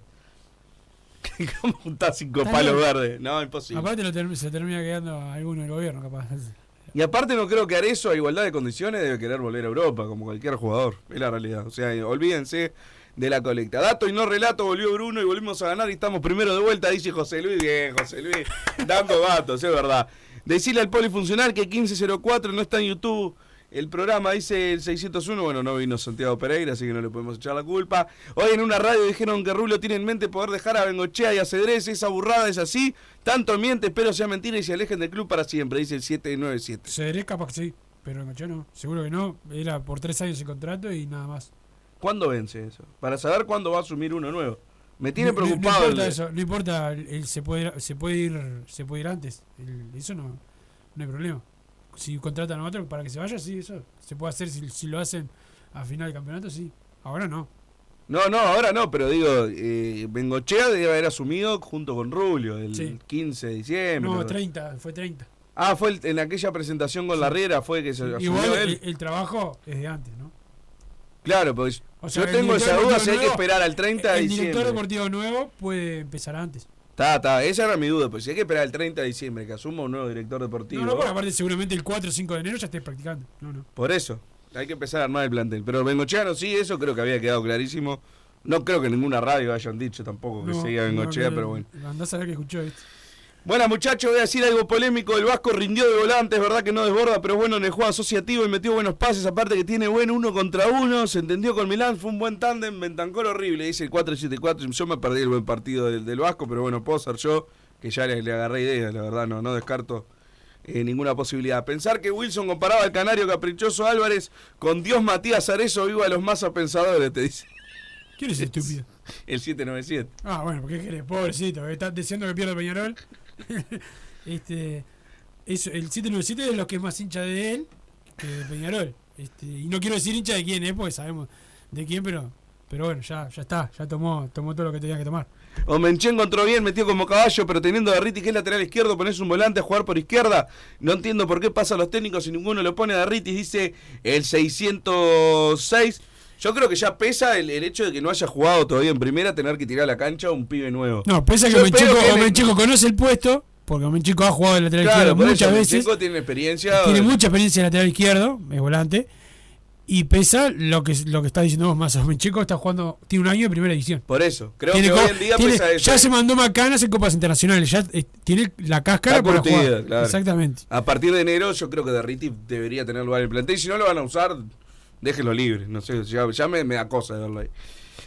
E: ¿Cómo 5
D: Está
E: palos
D: bien.
E: verdes? No, imposible.
D: Aparte lo se termina quedando a alguno del gobierno, capaz.
E: Y aparte no creo que Arezzo a igualdad de condiciones debe querer volver a Europa, como cualquier jugador. Es la realidad. O sea, olvídense de la colecta. Dato y no relato, volvió Bruno y volvimos a ganar y estamos primero de vuelta, dice José Luis. Bien, José Luis, dando datos, es verdad. Decirle al polifuncional que 1504 no está en YouTube. El programa dice el 601, bueno, no vino Santiago Pereira, así que no le podemos echar la culpa. Hoy en una radio dijeron que Rubio tiene en mente poder dejar a Bengochea y a Cedrés, esa burrada es así. Tanto miente, espero sea mentira y se alejen del club para siempre, dice el 797.
D: Cederé capaz que sí, pero en no. Seguro que no. Era por tres años el contrato y nada más.
E: ¿Cuándo vence eso? Para saber cuándo va a asumir uno nuevo. Me tiene
D: No-
E: preocupado.
D: No, importa
E: el-
D: eso, no importa, él se puede ir, se puede ir, se puede ir antes. El- eso no, no hay problema. Si contratan a otro para que se vaya, sí, eso se puede hacer. Si, si lo hacen a final del campeonato, sí. Ahora no.
E: No, no, ahora no, pero digo, eh, Bengochea debe haber asumido junto con Rubio el
D: Sí.
E: 15 de diciembre.
D: No, 30, fue 30.
E: Ah, fue el- en aquella presentación con la Riera, fue que se asumió
D: Igual
E: él.
D: el, el trabajo es de antes, ¿no?
E: Claro, pues
D: O sea,
E: yo tengo esa duda si hay que esperar al 30 de
D: El director
E: diciembre.
D: deportivo nuevo puede empezar antes.
E: Está, está, esa era mi duda, pues si hay que esperar al 30 de diciembre que asuma un nuevo director deportivo.
D: No, no, porque aparte seguramente el 4 o 5 de enero ya estés practicando. No, no.
E: Por eso, hay que empezar a armar el plantel. Pero Bengochea no, sí, eso creo que había quedado clarísimo. No creo que en ninguna radio hayan dicho tampoco que
D: No,
E: seguía
D: no,
E: Bengochea,
D: que-
E: pero bueno.
D: Andás a ver que escuchó esto.
E: Bueno, muchachos, voy a decir algo polémico. El Vasco rindió de volante, es verdad que no desborda, pero bueno en el juego asociativo y metió buenos pases. Aparte que tiene buen uno contra uno, se entendió con Milán, fue un buen tándem. Bentancor horrible, dice el 4-7-4. Yo me perdí el buen partido del, del Vasco, pero bueno, puedo ser yo, que ya le, le agarré idea, la verdad, no, no descarto eh, ninguna posibilidad. Pensar que Wilson comparaba al canario caprichoso Álvarez con Dios Matías Arezo, viva los más pensadores, te dice
D: ¿Quién es estúpido?
E: el 797.
D: Ah, bueno, porque querés, pobrecito, que estás diciendo que pierde Peñarol. este, eso, el 797 es de los que es más hincha de él que de Peñarol. Este, y no quiero decir hincha de quién es, porque sabemos de quién, pero pero bueno, ya, ya está, ya tomó, tomó todo lo que tenía que tomar.
E: Omenchen encontró bien, metió como caballo, pero teniendo a Derriti que es lateral izquierdo, pones un volante a jugar por izquierda. No entiendo por qué pasan los técnicos y ninguno lo pone a Derriti, dice el 606. Yo creo que ya pesa el, el hecho de que no haya jugado todavía en primera, tener que tirar a la cancha un pibe nuevo.
D: No, pese a que
E: él-
D: Omenchico conoce el puesto, porque Omenchico ha jugado de lateral
E: claro,
D: izquierdo
E: por
D: muchas
E: eso,
D: veces.
E: Omenchenko tiene experiencia.
D: Tiene mucha experiencia de lateral izquierdo, es volante. Y pesa lo que lo que está diciendo vos más. Omenchico está jugando, tiene un año de primera edición.
E: Por eso, creo
D: Tiene
E: que hoy en día
D: tiene-
E: pesa eso.
D: ya se mandó macanas en copas internacionales, ya eh, tiene la cáscara jugar.
E: claro.
D: Exactamente.
E: A partir de enero yo creo que Derriti debería tener lugar en el plantel. Y si no lo van a usar, déjenlo libre. No sé, ya, ya me, me da cosa de verlo ahí.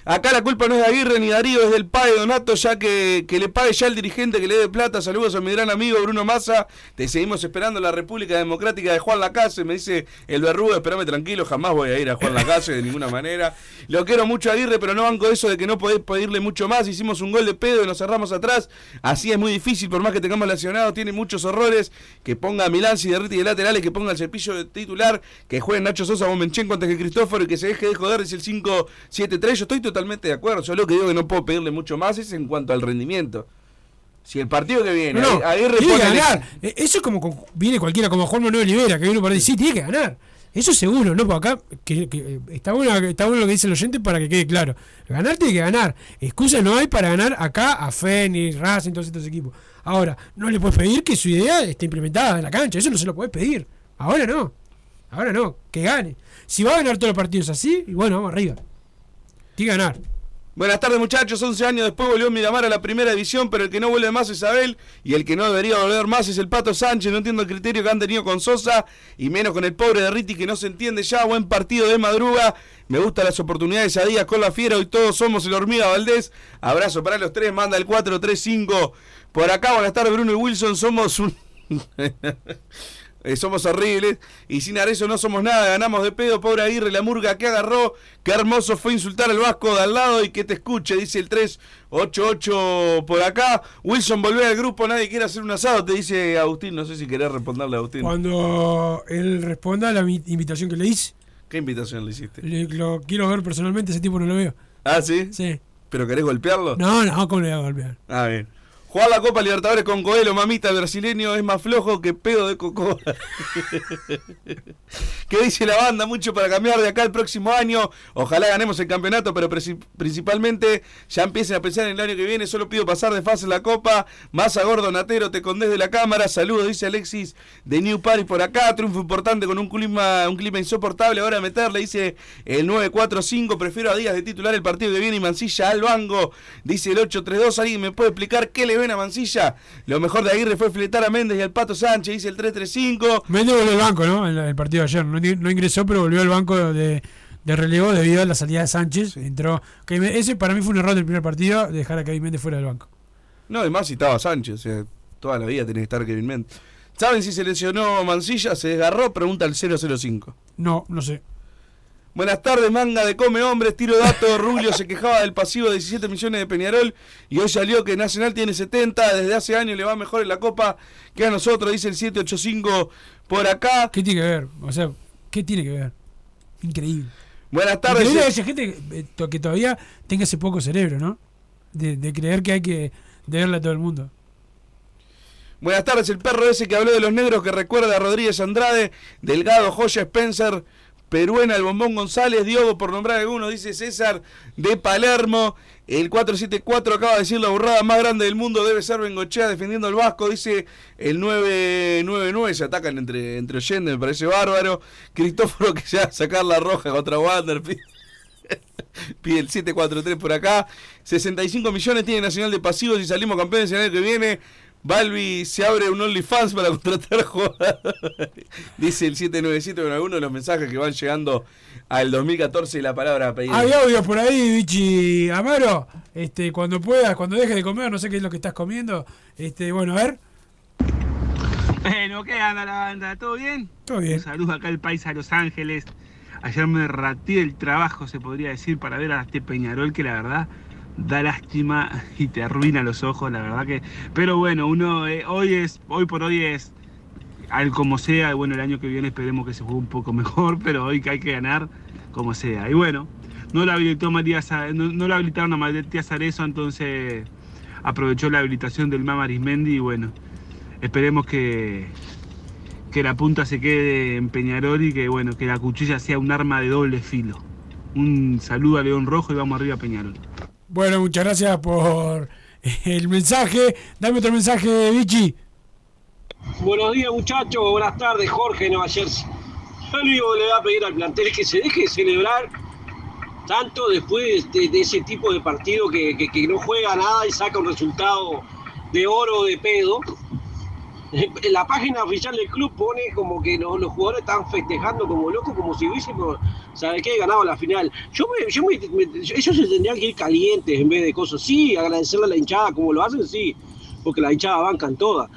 E: Acá la culpa no es de Aguirre ni Darío, es del padre Donato, ya que, que le pague ya el dirigente que le dé plata. Saludos a mi gran amigo Bruno Massa. Te seguimos esperando en la República Democrática de Juan Lacase. Me dice el verrugo, espérame tranquilo, jamás voy a ir a Juan Lacase de ninguna manera. Lo quiero mucho a Aguirre, pero no banco eso de que no podés pedirle mucho más. Hicimos un gol de pedo y nos cerramos atrás. Así es muy difícil, por más que tengamos lesionado, tiene muchos horrores. Que ponga a Milán, si derrite de laterales, que ponga el cepillo de titular, que juegue Nacho Sosa, Momenchenko antes que Cristóforo y que se deje de joder, dice el 5-7-3. Yo estoy totalmente de acuerdo. Yo lo que digo que no puedo pedirle mucho más es en cuanto al rendimiento. Si el partido que viene,
D: No, no,
E: ahí
D: tiene que ganar. Eh, Eso es como con- viene cualquiera, como Juan Manuel Olivera, que viene por ahí, sí, tiene que ganar. Eso seguro, ¿no? Porque acá que, que, eh, está, bueno, está bueno lo que dice el oyente para que quede claro. Ganar tiene que ganar. Excusas no hay para ganar acá a Fénix, Racing, todos estos equipos. Ahora, no le puedes pedir que su idea esté implementada en la cancha. Eso no se lo puedes pedir. Ahora no. Ahora no. Que gane. Si va a ganar todos los partidos así, y bueno, vamos arriba. Que ganar.
E: Buenas tardes muchachos, 11 años después volvió Miramar a la primera división, pero el que no vuelve más es Abel y el que no debería volver más es el Pato Sánchez, no entiendo el criterio que han tenido con Sosa y menos con el pobre de Riti que no se entiende ya, buen partido de madruga, me gustan las oportunidades a días con la fiera, hoy todos somos el hormiga Valdés, abrazo para los tres, manda el 435 por acá, buenas tardes Bruno y Wilson, somos un... Eh, somos horribles y sin Arezo no somos nada, ganamos de pedo, pobre Aguirre, la murga que agarró, qué hermoso fue insultar al Vasco de al lado y que te escuche, dice el 388 por acá. Wilson, volvé al grupo, nadie quiere hacer un asado, te dice Agustín, no sé si querés responderle a Agustín.
D: Cuando él responda a la invitación que le hice,
E: ¿Qué invitación le hiciste?
D: le- lo quiero ver personalmente, ese tipo no lo veo.
E: Ah, ¿sí?
D: Sí.
E: ¿Pero querés golpearlo?
D: No, no, ¿cómo le voy a golpear?
E: Ah, bien. Jugar la Copa Libertadores con Coelho, mamita, el brasileño es más flojo que pedo de coco. ¿Qué dice la banda? Mucho para cambiar de acá el próximo año. Ojalá ganemos el campeonato, pero principalmente ya empiecen a pensar en el año que viene. Solo pido pasar de fase en la Copa. Más a Gordo Natero, te condés de la cámara. Saludos, dice Alexis de New Paris por acá. Triunfo importante con un clima, un clima insoportable. Ahora meterle, dice el 945. Prefiero a Díaz de titular el partido que viene y Mancilla al banco. Dice el 832. ¿Alguien me puede explicar qué le a Mancilla? Lo mejor de Aguirre fue fletar a Méndez y al Pato Sánchez, dice el 335.
D: Méndez volvió al banco, ¿no? En el partido de ayer. No, no ingresó, pero volvió al banco de, de relevo debido a la salida de Sánchez. Entró. Ese para mí fue un error del primer partido, dejar a Kevin Méndez fuera del banco.
E: No, además si estaba Sánchez, o sea, toda la vida tiene que estar Kevin Méndez. ¿Saben si se lesionó Mancilla? ¿Se desgarró? Pregunta al 005.
D: No, no sé.
E: Buenas tardes, manga de Come Hombres, tiro dato. Rubio se quejaba del pasivo de 17 millones de Peñarol y hoy salió que Nacional tiene 70. Desde hace años le va mejor en la Copa que a nosotros, dice el 785 por acá.
D: ¿Qué tiene que ver? O sea, ¿qué tiene que ver? Increíble.
E: Buenas tardes.
D: Increíble que haya gente que, eh, que todavía tenga ese poco cerebro, ¿no? De, de creer que hay que deberle a todo el mundo.
E: Buenas tardes, el perro ese que habló de los negros que recuerda a Rodríguez Andrade, Delgado, Joya, Spencer, Peruena, el Bombón González, Diogo, por nombrar algunos, dice César de Palermo. El 474 acaba de decir la burrada más grande del mundo debe ser Bengochea defendiendo al Vasco, dice el 999. Se atacan entre, entre oyentes, me parece bárbaro. Cristóforo que se va a sacar la roja contra Wander. Pide el 743 por acá. 65 millones tiene Nacional de pasivos y salimos campeones el año que viene. Balbi se abre un OnlyFans para contratar jugadores. Dice el 797 con algunos de los mensajes que van llegando al 2014 y la palabra a pedir.
D: Hay audios por ahí, Vichy Amaro. Este, cuando puedas, cuando dejes de comer, no sé qué es lo que estás comiendo. Este, bueno, a ver.
G: Bueno, ¿qué anda la banda? ¿Todo bien?
D: Todo bien.
G: Un saludo acá al país a Los Ángeles. Ayer me ratí del trabajo, se podría decir, para ver a este Peñarol que la verdad da lástima y te arruina los ojos, la verdad que. Pero bueno, uno eh, hoy es, hoy por hoy es al como sea, bueno, el año que viene esperemos que se juegue un poco mejor, pero hoy que hay que ganar como sea. Y bueno, no la habilitó Matías, no, no la habilitaron a Matías Arezo, entonces aprovechó la habilitación del Mama Arismendi y bueno, esperemos que, que la punta se quede en Peñarol y que bueno, que la cuchilla sea un arma de doble filo. Un saludo a León Rojo y vamos arriba a Peñarol.
D: Bueno, muchas gracias por el mensaje. Dame otro mensaje, Vichy.
H: Buenos días muchachos, buenas tardes, Jorge Nueva Jersey. Yo le voy a pedir al plantel que se deje de celebrar tanto después de, ese tipo de partido que, que- no juega nada y saca un resultado de oro de pedo. En la página oficial del club pone como que los, los jugadores están festejando como locos, como si hubiésemos, ¿sabe qué? Ganado la final. Yo me, yo me- ellos se tendrían que ir calientes en vez de cosas. Sí, agradecerle a la hinchada como lo hacen, sí, porque la hinchada bancan todas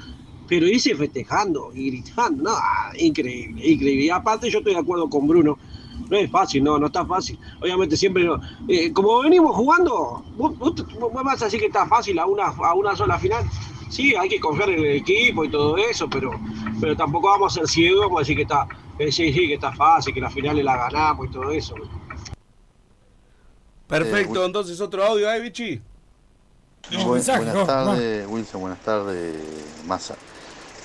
H: pero irse festejando y gritando, no, increíble, increíble. Y aparte yo estoy de acuerdo con Bruno, no es fácil, no, no está fácil. Obviamente siempre, no. Eh, como venimos jugando, vos, vos- vos vas a decir que está fácil a una, a una sola final. Sí, hay que confiar en el equipo y todo eso, pero, pero tampoco vamos a ser ciegos, vamos a decir que está, eh, sí, sí, que está fácil, que la final la ganamos y todo eso.
E: Perfecto, entonces otro audio, ¿eh, Vichy?
D: Mensaje,
I: buenas
D: no,
I: tardes, Wilson, buenas tardes, Massa.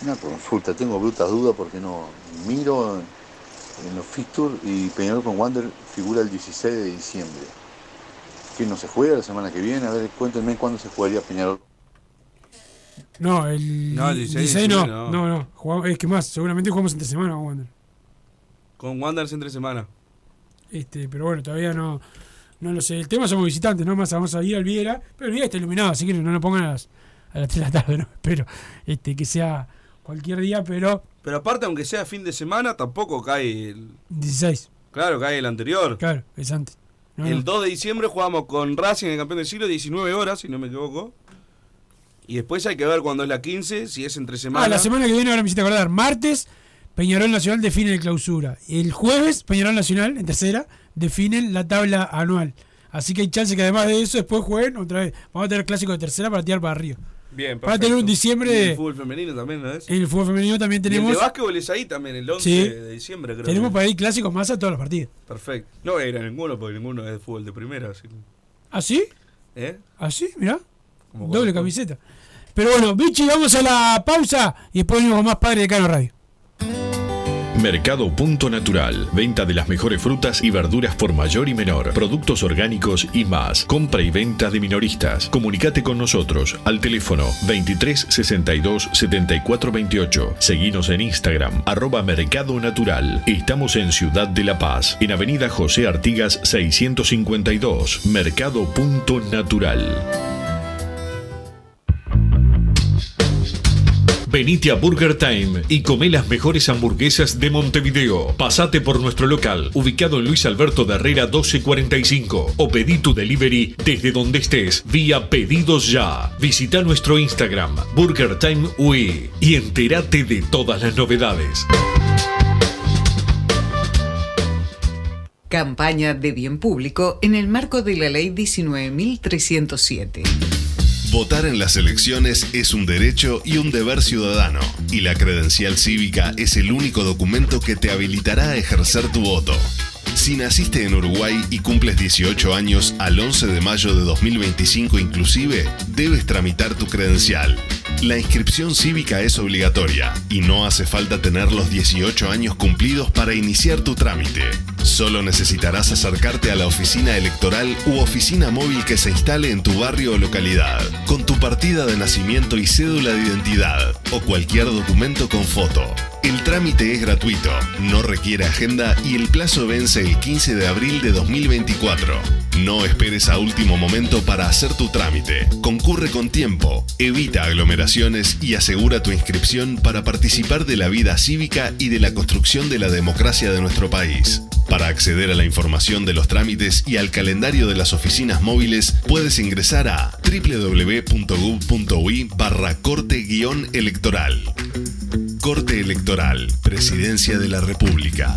I: Una consulta, tengo brutas dudas porque no miro en, los fixtures y Peñarol con Wander figura el 16 de diciembre. ¿Que no se juega la semana que viene? A ver, cuéntenme cuándo se jugaría Peñarol.
D: No, el
E: No, el 16
D: 16 no.
E: no.
D: No, no. Jugamos- es que más, seguramente jugamos entre semana con Wander.
E: Con Wanderers entre semana.
D: Este, pero bueno, todavía no, no lo sé. El tema somos visitantes, ¿no? Más vamos a ir al Viera. Pero el Viera está iluminado, así que no lo pongan a las, a las 3 de la tarde, ¿no? Espero este, que sea cualquier día, pero
E: Pero aparte, aunque sea fin de semana, tampoco cae el...
D: 16.
E: Claro, cae el anterior.
D: Claro, es antes. No,
E: El
D: no.
E: 2 de diciembre jugamos con Racing, el campeón del siglo, 19 horas, si no me equivoco. Y después hay que ver cuándo es la 15, si es entre semana.
D: Ah, la semana que viene, ahora me hiciste acordar. Martes, Peñarol Nacional define el clausura. El jueves, Peñarol Nacional, en tercera, definen la tabla anual. Así que hay chance que además de eso después jueguen otra vez. Vamos a tener clásico de tercera para tirar para arriba.
E: Bien,
D: Para tener un
E: perfecto.
D: diciembre-
E: Y el fútbol femenino también, ¿no es?
D: En el fútbol femenino también
E: Y el
D: tenemos.
E: de básquetbol es ahí también, el 11
D: Sí.
E: de diciembre, creo.
D: Tenemos para ir clásicos más a todos los partidos.
E: Perfecto. No voy a ir a ninguno porque ninguno es de fútbol de primera. Así.
D: ¿Ah, sí?
E: ¿Eh?
D: ¿Ah, sí? Mirá.
E: Como
D: Doble camiseta. Pero bueno, Bichi, vamos a la pausa y después venimos con más Padre de Cano Radio.
F: Mercado Punto Natural. Venta de las mejores frutas y verduras por mayor y menor. Productos orgánicos y más. Compra y venta de minoristas. Comunicate con nosotros al teléfono 23 62 74 28. Seguinos en Instagram, arroba Mercado Natural. Estamos en Ciudad de La Paz, en Avenida José Artigas 652. Mercado Punto Natural. Venite a Burger Time y come las mejores hamburguesas de Montevideo. Pasate por nuestro local, ubicado en Luis Alberto de Herrera 1245. O pedí tu delivery desde donde estés, vía Pedidos Ya. Visita nuestro Instagram, Burger Time UE, y entérate de todas las novedades.
J: Campaña de bien público en el marco de la Ley 19.307.
K: Votar en las elecciones es un derecho y un deber ciudadano, y la credencial cívica es el único documento que te habilitará a ejercer tu voto. Si naciste en Uruguay y cumples 18 años al 11 de mayo de 2025 inclusive, debes tramitar tu credencial. La inscripción cívica es obligatoria y no hace falta tener los 18 años cumplidos para iniciar tu trámite. Solo necesitarás acercarte a la oficina electoral u oficina móvil que se instale en tu barrio o localidad, con tu partida de nacimiento y cédula de identidad o cualquier documento con foto. El trámite es gratuito, no requiere agenda y el plazo vence el 15 de abril de 2024. No esperes a último momento para hacer tu trámite. Concurre con tiempo, evita aglomeraciones y asegura tu inscripción para participar de la vida cívica y de la construcción de la democracia de nuestro país. Para acceder a la información de los trámites y al calendario de las oficinas móviles, puedes ingresar a www.gov.ui barra corte-electoral. Corte Electoral, Presidencia de la República.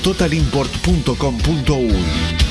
F: www.totalimport.com.uy.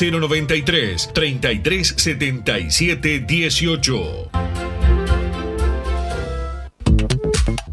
F: 093 3377 18.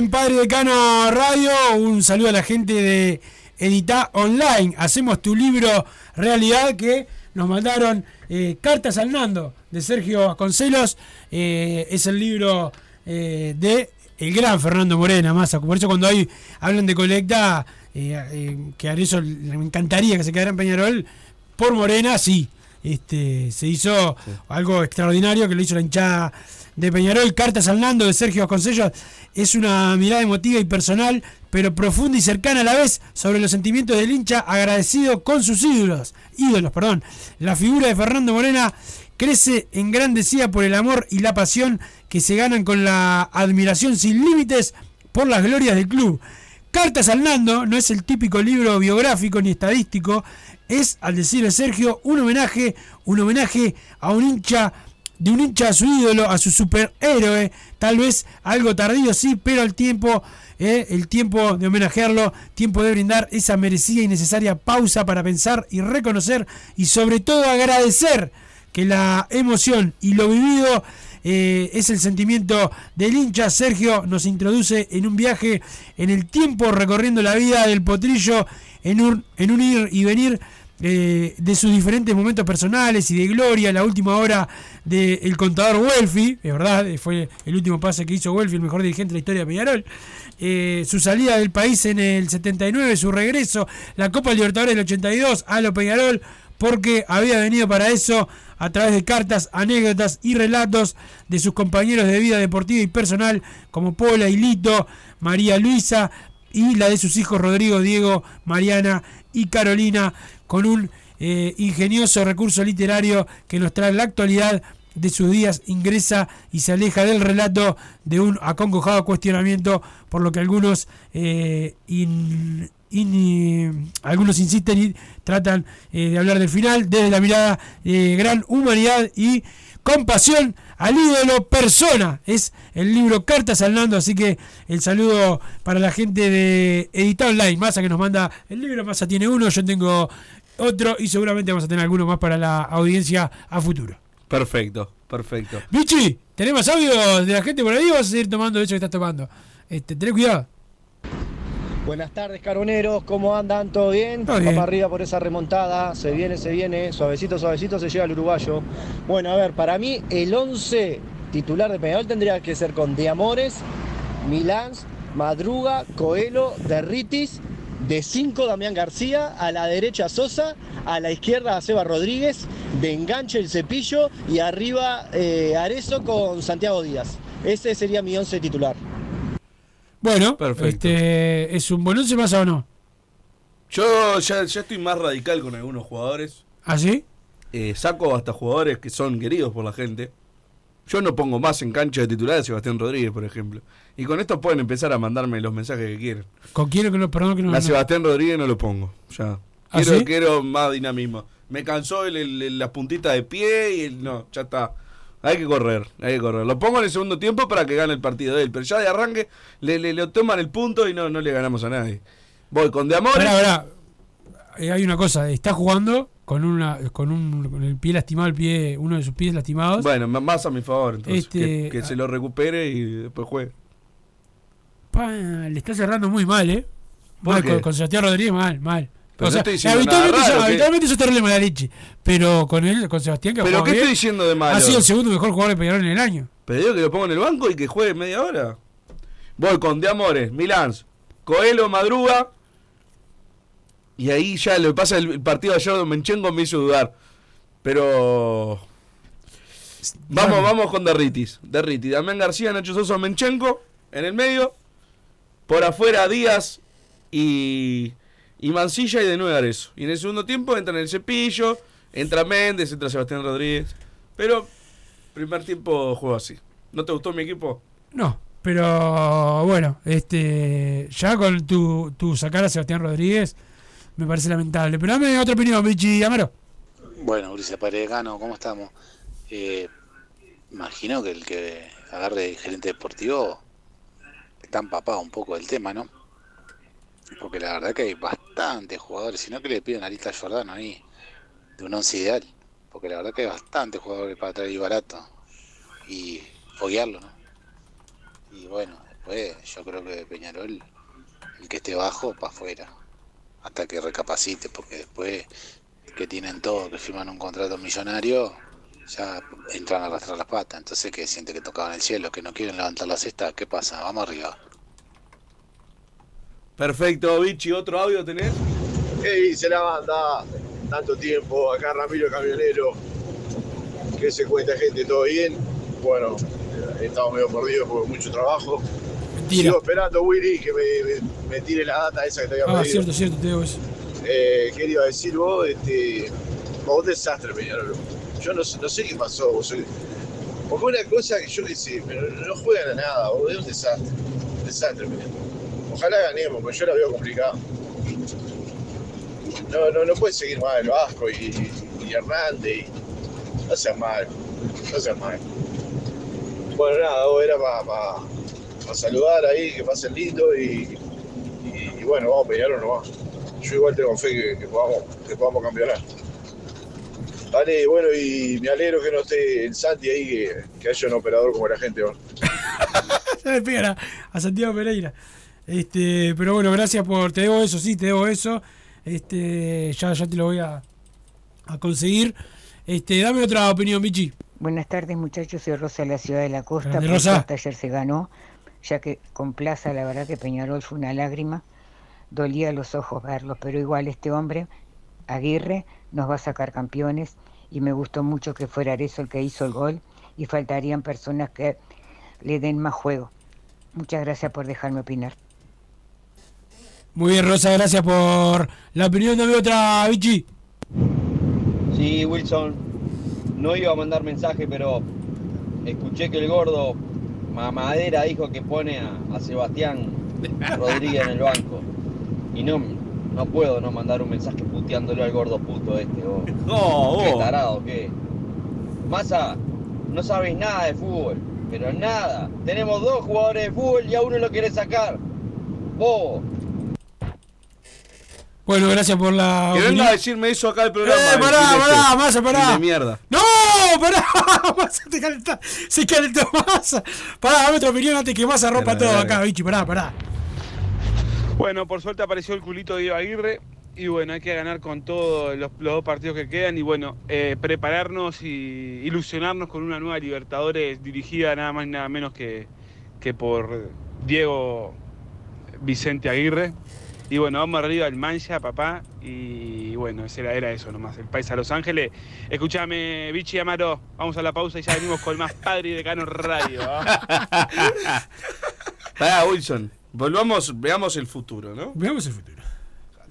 D: En Padre Decano Radio. Un saludo a la gente de Edita Online. Hacemos tu libro realidad que nos mandaron eh, Cartas al Nando de Sergio Vasconcelos. Eh, es el libro eh, de el gran Fernando Morena, más Por eso cuando hay, hablan de colecta, eh, eh, que a eso me encantaría que se quedara en Peñarol, por Morena, sí. Este, se hizo algo extraordinario que lo hizo la hinchada de Peñarol. Cartas al Nando de Sergio Vasconcelos es una mirada emotiva y personal, pero profunda y cercana a la vez sobre los sentimientos del hincha agradecido con sus ídolos. Ídolos, perdón. La figura de Fernando Morena crece engrandecida por el amor y la pasión que se ganan con la admiración sin límites por las glorias del club. Cartas al Nando no es el típico libro biográfico ni estadístico, es, al decir de Sergio, un homenaje, un homenaje a un hincha, de un hincha a su ídolo, a su superhéroe, tal vez algo tardío, sí, pero el tiempo, eh, el tiempo de homenajearlo, tiempo de brindar esa merecida y necesaria pausa para pensar y reconocer y sobre todo agradecer que la emoción y lo vivido eh, es el sentimiento del hincha. Sergio nos introduce en un viaje en el tiempo recorriendo la vida del potrillo en un, en un ir y venir eh, de sus diferentes momentos personales y de gloria, la última hora del contador Welfi, es verdad, eh, fue el último pase que hizo Welfi, el mejor dirigente de la historia de Peñarol, eh, su salida del país en el 79, su regreso, la Copa Libertadores del 82, a lo Peñarol, porque había venido para eso a través de cartas, anécdotas y relatos de sus compañeros de vida deportiva y personal, como Pola y Lito, María Luisa, y la de sus hijos Rodrigo, Diego, Mariana y Carolina, con un eh, ingenioso recurso literario que nos trae la actualidad de sus días, ingresa y se aleja del relato de un acongojado cuestionamiento, por lo que algunos, eh, in- algunos insisten y tratan eh, de hablar del final desde la mirada de gran humanidad y compasión al ídolo persona. Es el libro Cartas al Nando, así que el saludo para la gente de Edita Online. Massa que nos manda el libro, Massa tiene uno, yo tengo otro y seguramente vamos a tener alguno más para la audiencia a futuro.
E: Perfecto, perfecto.
D: Bichi, ¿tenemos audio de la gente por ahí o vas a seguir tomando eso que estás tomando? Este, ten cuidado.
L: Buenas tardes, caroneros. ¿Cómo andan? ¿Todo bien?
D: Todo bien.
L: Arriba por esa remontada. Se viene, se viene. Suavecito, suavecito se llega al uruguayo. Bueno, a ver, para mí el 11 titular de Peñarol tendría que ser con De Amores, Milán, Madruga, Coelho, Derritis. De 5 Damián García, a la derecha Sosa, a la izquierda a Seba Rodríguez, de enganche el cepillo y arriba eh, Arezo con Santiago Díaz. Ese sería mi 11 titular.
D: Bueno,
E: Perfecto.
D: este, ¿es un buen once más o no?
E: Yo ya, ya estoy más radical con algunos jugadores.
D: ¿Ah, sí?
E: Eh, saco hasta jugadores que son queridos por la gente. Yo no pongo más en cancha de titular a Sebastián Rodríguez, por ejemplo. Y con esto pueden empezar a mandarme los mensajes que quieren.
D: ¿Con quién que no, perdón que no?
E: a
D: no-
E: Sebastián Rodríguez no lo pongo. Ya.
D: ¿Ah,
E: Quiero,
D: sí?
E: quiero más dinamismo. Me cansó el, el- el- la puntita de pie y el, no, ya está. Hay que correr, hay que correr. Lo pongo en el segundo tiempo para que gane el partido de él. Pero ya de arranque le, le, le toman el punto y no, no le ganamos a nadie. Voy con De
D: pará. Eh, hay una cosa, está jugando con una con un con el pie lastimado, el pie uno de sus pies lastimados.
E: Bueno, más a mi favor, entonces.
D: Este,
E: que, que se lo recupere y después juegue.
D: Pa, le está cerrando muy mal, ¿eh?
E: ¿Por
D: Mal,
E: qué?
D: con, con Sebastián Rodríguez mal, mal.
E: Pero
D: o
E: no
D: sea,
E: estoy diciendo nada
D: habitualmente,
E: raro, ¿qué?
D: habitualmente es terrible. Pero con él, con Sebastián, que
E: ¿Pero qué
D: bien,
E: estoy diciendo de malo?
D: Ha sido el segundo mejor jugador de Peñarol en el año.
E: Pero digo que lo pongo en el banco y que juegue media hora. Voy con De Amores, Milán, Coelho, Madruga. Y ahí ya lo que pasa el, partido de ayer de Menchengo me hizo dudar. Pero. Vamos,
D: Bueno.
E: vamos con Derritis. Derritis, Damián García, Nacho Sosa, Menchenko en el medio. Por afuera Díaz y, y Mancilla y de nuevo Arezo. Y en el segundo tiempo entra en el cepillo, entra Méndez, entra Sebastián Rodríguez. Pero primer tiempo juego así. ¿No te gustó mi equipo?
D: No, pero bueno, este ya con tu, tu sacar a Sebastián Rodríguez me parece lamentable. Pero dame otra opinión, Michi Amaro.
M: Bueno, Ulises Paredecano, ¿cómo estamos? Eh, imagino que el que agarre el gerente deportivo está empapado un poco del tema, ¿no? Porque la verdad que hay bastantes jugadores, sino que le piden a Lista Jordano ahí, de un once ideal. Porque la verdad que hay bastantes jugadores para traer y barato y foguearlo, ¿no? Y bueno, después yo creo que Peñarol, el que esté bajo, para afuera, hasta que recapacite, porque después que tienen todo, que firman un contrato millonario, ya entran a arrastrar las patas. Entonces, que siente que tocaban el cielo, que no quieren levantar la cesta, ¿qué pasa? Vamos arriba.
E: Perfecto, Vichy. ¿Otro audio tenés?
N: ¿Qué dice la banda? Tanto tiempo, acá Ramiro Camionero. ¿Qué se cuenta, gente? ¿Todo bien? Bueno, eh, estamos medio perdidos por mucho trabajo. Sigo esperando, Willy, que me, me- me tire la data esa que te había
D: Ah,
N: pedido.
D: cierto, cierto, te digo eso.
N: Eh, ¿Qué le iba a decir vos? Este, vos un desastre, Peñarol. Yo no, sé- no sé qué pasó. Vos, porque una cosa que yo qué sé, pero no juegan a nada, vos, es un desastre. Un desastre, Peñarol. Ojalá ganemos, pero yo la veo complicada. No, no, no puede seguir mal Vasco y, y Hernández. y- no seas mal, no seas mal. Bueno, nada, era para saludar ahí, que pasen lindo y, y, bueno, vamos a pelear o no vamos. Yo igual tengo fe que, que podamos, campeonar. Vale, bueno, y me alegro que no esté el Santi ahí, que, haya un operador como la gente. ¿no?
D: A, a Santiago Pereira. Este, pero bueno, gracias por. Te debo eso, sí, te debo eso. Este, ya, ya te lo voy a, a conseguir. Este, dame otra opinión, Michi.
O: Buenas tardes muchachos, soy Rosa de la Ciudad de la Costa.
D: Grande, Rosa.
O: suerte ayer se ganó, ya que con Plaza la verdad que Peñarol fue una lágrima. Dolía los ojos verlos, pero igual este hombre, Aguirre, nos va a sacar campeones y me gustó mucho que fuera Arezzo el que hizo el gol y faltarían personas que le den más juego. Muchas gracias por dejarme opinar.
D: Muy bien, Rosa, gracias por la opinión. Dame otra, Michi.
P: Sí, Wilson, no iba a mandar mensaje, pero escuché que el gordo Mamadera dijo que pone a, a Sebastián Rodríguez en el banco. Y no, no puedo no mandar un mensaje puteándolo al gordo puto este. vos.
E: No,
P: Qué
E: vos.
P: tarado, qué. Massa, no sabes nada de fútbol, pero nada. Tenemos dos jugadores de fútbol y a uno lo querés sacar. Vos.
D: Bueno, gracias por la.
E: Que venga a decirme eso acá al programa.
D: Eh,
E: el
D: pará, pará, Massa, pará.
E: De mierda.
D: ¡No! ¡Pará! Massa, te calentó. Se calentó Massa. Pará, dame otra opinión antes que Massa rompa todo acá, Michi. Pará, pará.
G: Bueno, por suerte apareció el culito de Diego Aguirre. Y bueno, hay que ganar con todos los, los dos partidos que quedan. Y bueno, eh, prepararnos y ilusionarnos con una nueva Libertadores dirigida nada más y nada menos que, que por Diego Vicente Aguirre. Y bueno, vamos arriba al Mancha, papá. Y bueno, ese era, era eso nomás, el país a Los Ángeles. Escúchame, Vichy Amaro, vamos a la pausa y ya venimos con más Padre de Cano Radio. ¿ah?
E: Pará, Wilson. Volvamos, veamos el futuro, ¿no?
D: Veamos el futuro.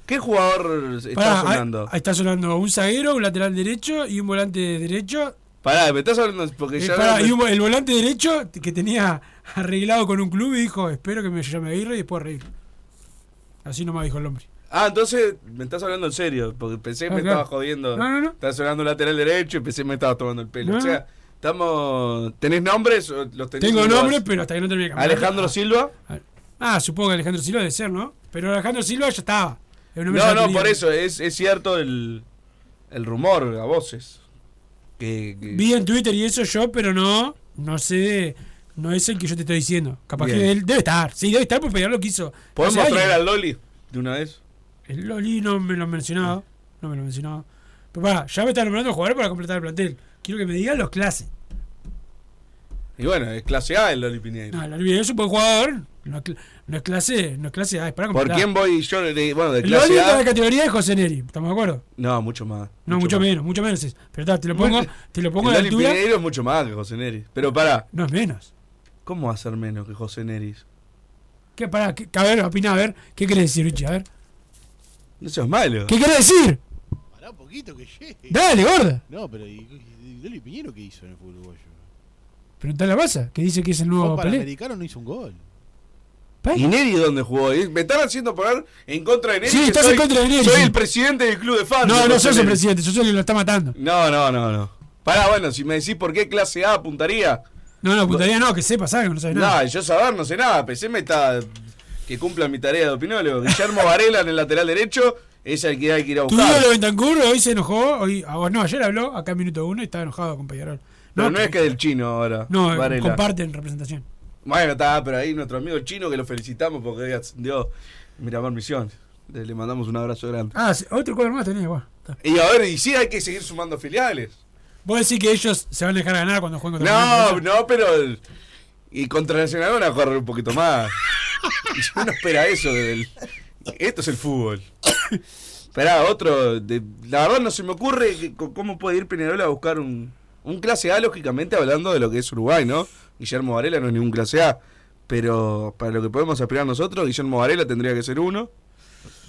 E: ¿Qué jugador está
D: Pará,
E: sonando?
D: Ahí, ahí está sonando un zaguero, un lateral derecho y un volante derecho.
E: Pará, me estás hablando porque
D: Eh,
E: ya.
D: pará, y un- el volante derecho que tenía arreglado con un club y dijo: Espero que me llame Aguirre y después arregle. Así nomás dijo el hombre.
E: Ah, entonces me estás hablando en serio, porque pensé que
D: Ah,
E: me
D: claro.
E: estabas jodiendo.
D: No, no, no.
E: Estás sonando lateral derecho y pensé que me estabas tomando el pelo.
D: No,
E: o sea, estamos. ¿Tenés nombres? o ¿Los tenés
D: Tengo
E: y los-
D: nombre, pero hasta que no termine.
E: Alejandro Silva.
D: Ah, supongo que Alejandro Silva debe ser, ¿no? Pero Alejandro Silva ya estaba.
E: No,
D: ya
E: no, por eso, es, es cierto el. el rumor a voces. Que, que-
D: Vi en Twitter y eso yo, pero no, no sé, no es el que yo te estoy diciendo. Capaz
E: Bien.
D: que él debe estar, sí, debe estar porque Peñarol lo quiso.
E: ¿Podemos traer al Loli de una vez?
D: El Loli no me lo han mencionado, no me lo han mencionado. Pero pará, ya me están nombrando jugadores para completar el plantel. Quiero que me digan los clases.
E: Y bueno, es clase A el Loli Piñeiro.
D: No, el Loli es un buen jugador, no es, no es clase, no es clase A, es para
E: ¿Por quién voy yo? De, bueno, de
D: El Loli
E: clase
D: está en la
E: A.
D: categoría de José Neri, ¿estamos de acuerdo?
E: No, mucho más.
D: No, mucho,
E: más.
D: menos, mucho menos es. Pero está, te lo pongo, te lo pongo
E: el
D: a la
E: Loli. Piñeiro es mucho más que José Neri. Pero pará.
D: No es menos.
E: ¿Cómo va a ser menos que José Neris?
D: ¿Qué, pará, qué- a ver, opina, a ver, ¿qué querés decir, Richie? A ver.
E: No seas malo.
D: ¿Qué querés decir?
Q: Pará un poquito que llegue.
D: Dale, gorda.
Q: No, pero ¿y, y Loli Piñero qué hizo en el fútbol uruguayo?
D: Preguntale a Massa, que dice que es el nuevo Pelé.
Q: Panamericano no hizo un gol.
E: ¿Y Neri dónde jugó? Me están haciendo pagar en contra de Neri.
D: Sí,
E: que
D: estás
E: soy-
D: en contra de Neri,
E: Soy el presidente del club de fans.
D: No, no sos el presidente, sos el que lo está matando.
E: No, no, no, no. Pará, bueno, si me decís por qué clase A apuntaría.
D: No, no, puntaría no, que sepa, sabe que no sabe nada.
E: No, yo saber no sé nada. PC me está. Que cumpla mi tarea de opinólogo. Guillermo Varela en el lateral derecho es el que hay que ir a buscar.
D: ídolo Bentancur hoy se enojó, hoy, ah, no, ayer habló, acá en minuto uno, y estaba enojado con Peñarol.
E: Pero no, es que del chino ahora.
D: No,
E: Varela.
D: comparten representación.
E: Bueno, está, pero ahí nuestro amigo chino que lo felicitamos porque hoy ascendió Miramar Misión. Le mandamos un abrazo grande.
D: Ah, otro cuadro más tenés, guau.
E: Y a ver, y sí hay que seguir sumando filiales.
D: Vos decís que ellos se van a dejar ganar cuando jueguen contra
E: No,
D: el
E: no, pero. el- Y contra Nacional van a correr un poquito más. Y uno espera eso del. Esto es el fútbol. Esperá, otro. de- la verdad no se me ocurre que- cómo puede ir Peñarol a buscar un, un clase A, lógicamente hablando de lo que es Uruguay, ¿no? Guillermo Varela no es ningún clase A. Pero para lo que podemos aspirar nosotros, Guillermo Varela tendría que ser uno.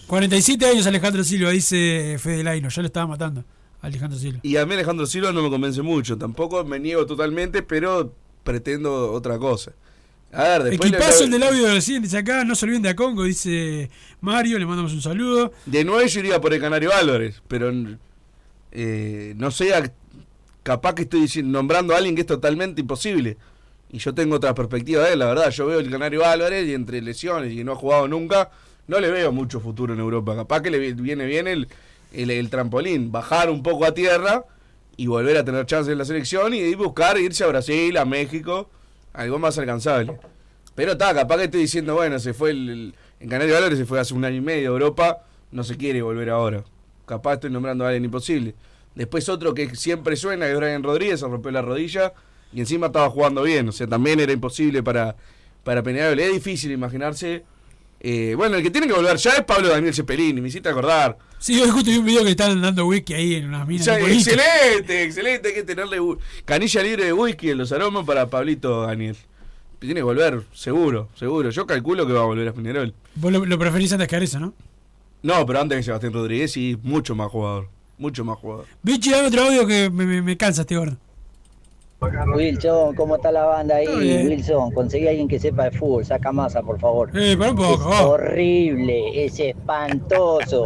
D: 47 años Alejandro Silva, dice Fede Laino, ya lo estaba matando. Alejandro Silva.
E: Y a mí Alejandro Silva no me convence mucho. Tampoco me niego totalmente, pero pretendo otra cosa. A ver, después...
D: Equipazo
E: le-
D: el del audio de recién, dice acá, no se olviden de Acongo, dice Mario, le mandamos un saludo.
E: De nuevo yo iría por el Canario Álvarez, pero eh, no sé, a- capaz que estoy diciendo- nombrando a alguien que es totalmente imposible. Y yo tengo otra perspectiva de él, la verdad. Yo veo el Canario Álvarez y entre lesiones y que no ha jugado nunca, no le veo mucho futuro en Europa. Capaz que le vi- viene bien el, el, trampolín, bajar un poco a tierra y volver a tener chance en la selección y buscar irse a Brasil, a México, algo más alcanzable. Pero está, capaz que estoy diciendo, bueno, se fue el, el, el Canario Álvarez, se fue hace un año y medio a Europa, no se quiere volver ahora. Capaz estoy nombrando a alguien imposible. Después otro que siempre suena, que es Brian Rodríguez, se rompió la rodilla y encima estaba jugando bien, o sea, también era imposible para, para Peñarol. Es difícil imaginarse. Eh, bueno, el que tiene que volver ya es Pablo Daniel Cepelini, me hiciste acordar.
D: Sí, hoy justo vi un video que estaban dando whisky ahí en unas minas. De boliche.
E: excelente, excelente, hay que tenerle canilla libre de whisky en los aromas para Pablito Daniel. Tiene que volver, seguro, seguro. Yo calculo que va a volver a Peñarol.
D: Vos lo, lo preferís antes que Areza, ¿no?
E: No, pero antes que Sebastián Rodríguez y mucho más jugador. Mucho más jugador.
D: Bichi, dame otro audio que me, me, me cansa este gordo.
R: Wilson, ¿cómo está la banda ahí? Wilson, conseguí a alguien que sepa de fútbol, saca masa, por favor.
D: Eh, para un poco,
R: es horrible, es espantoso.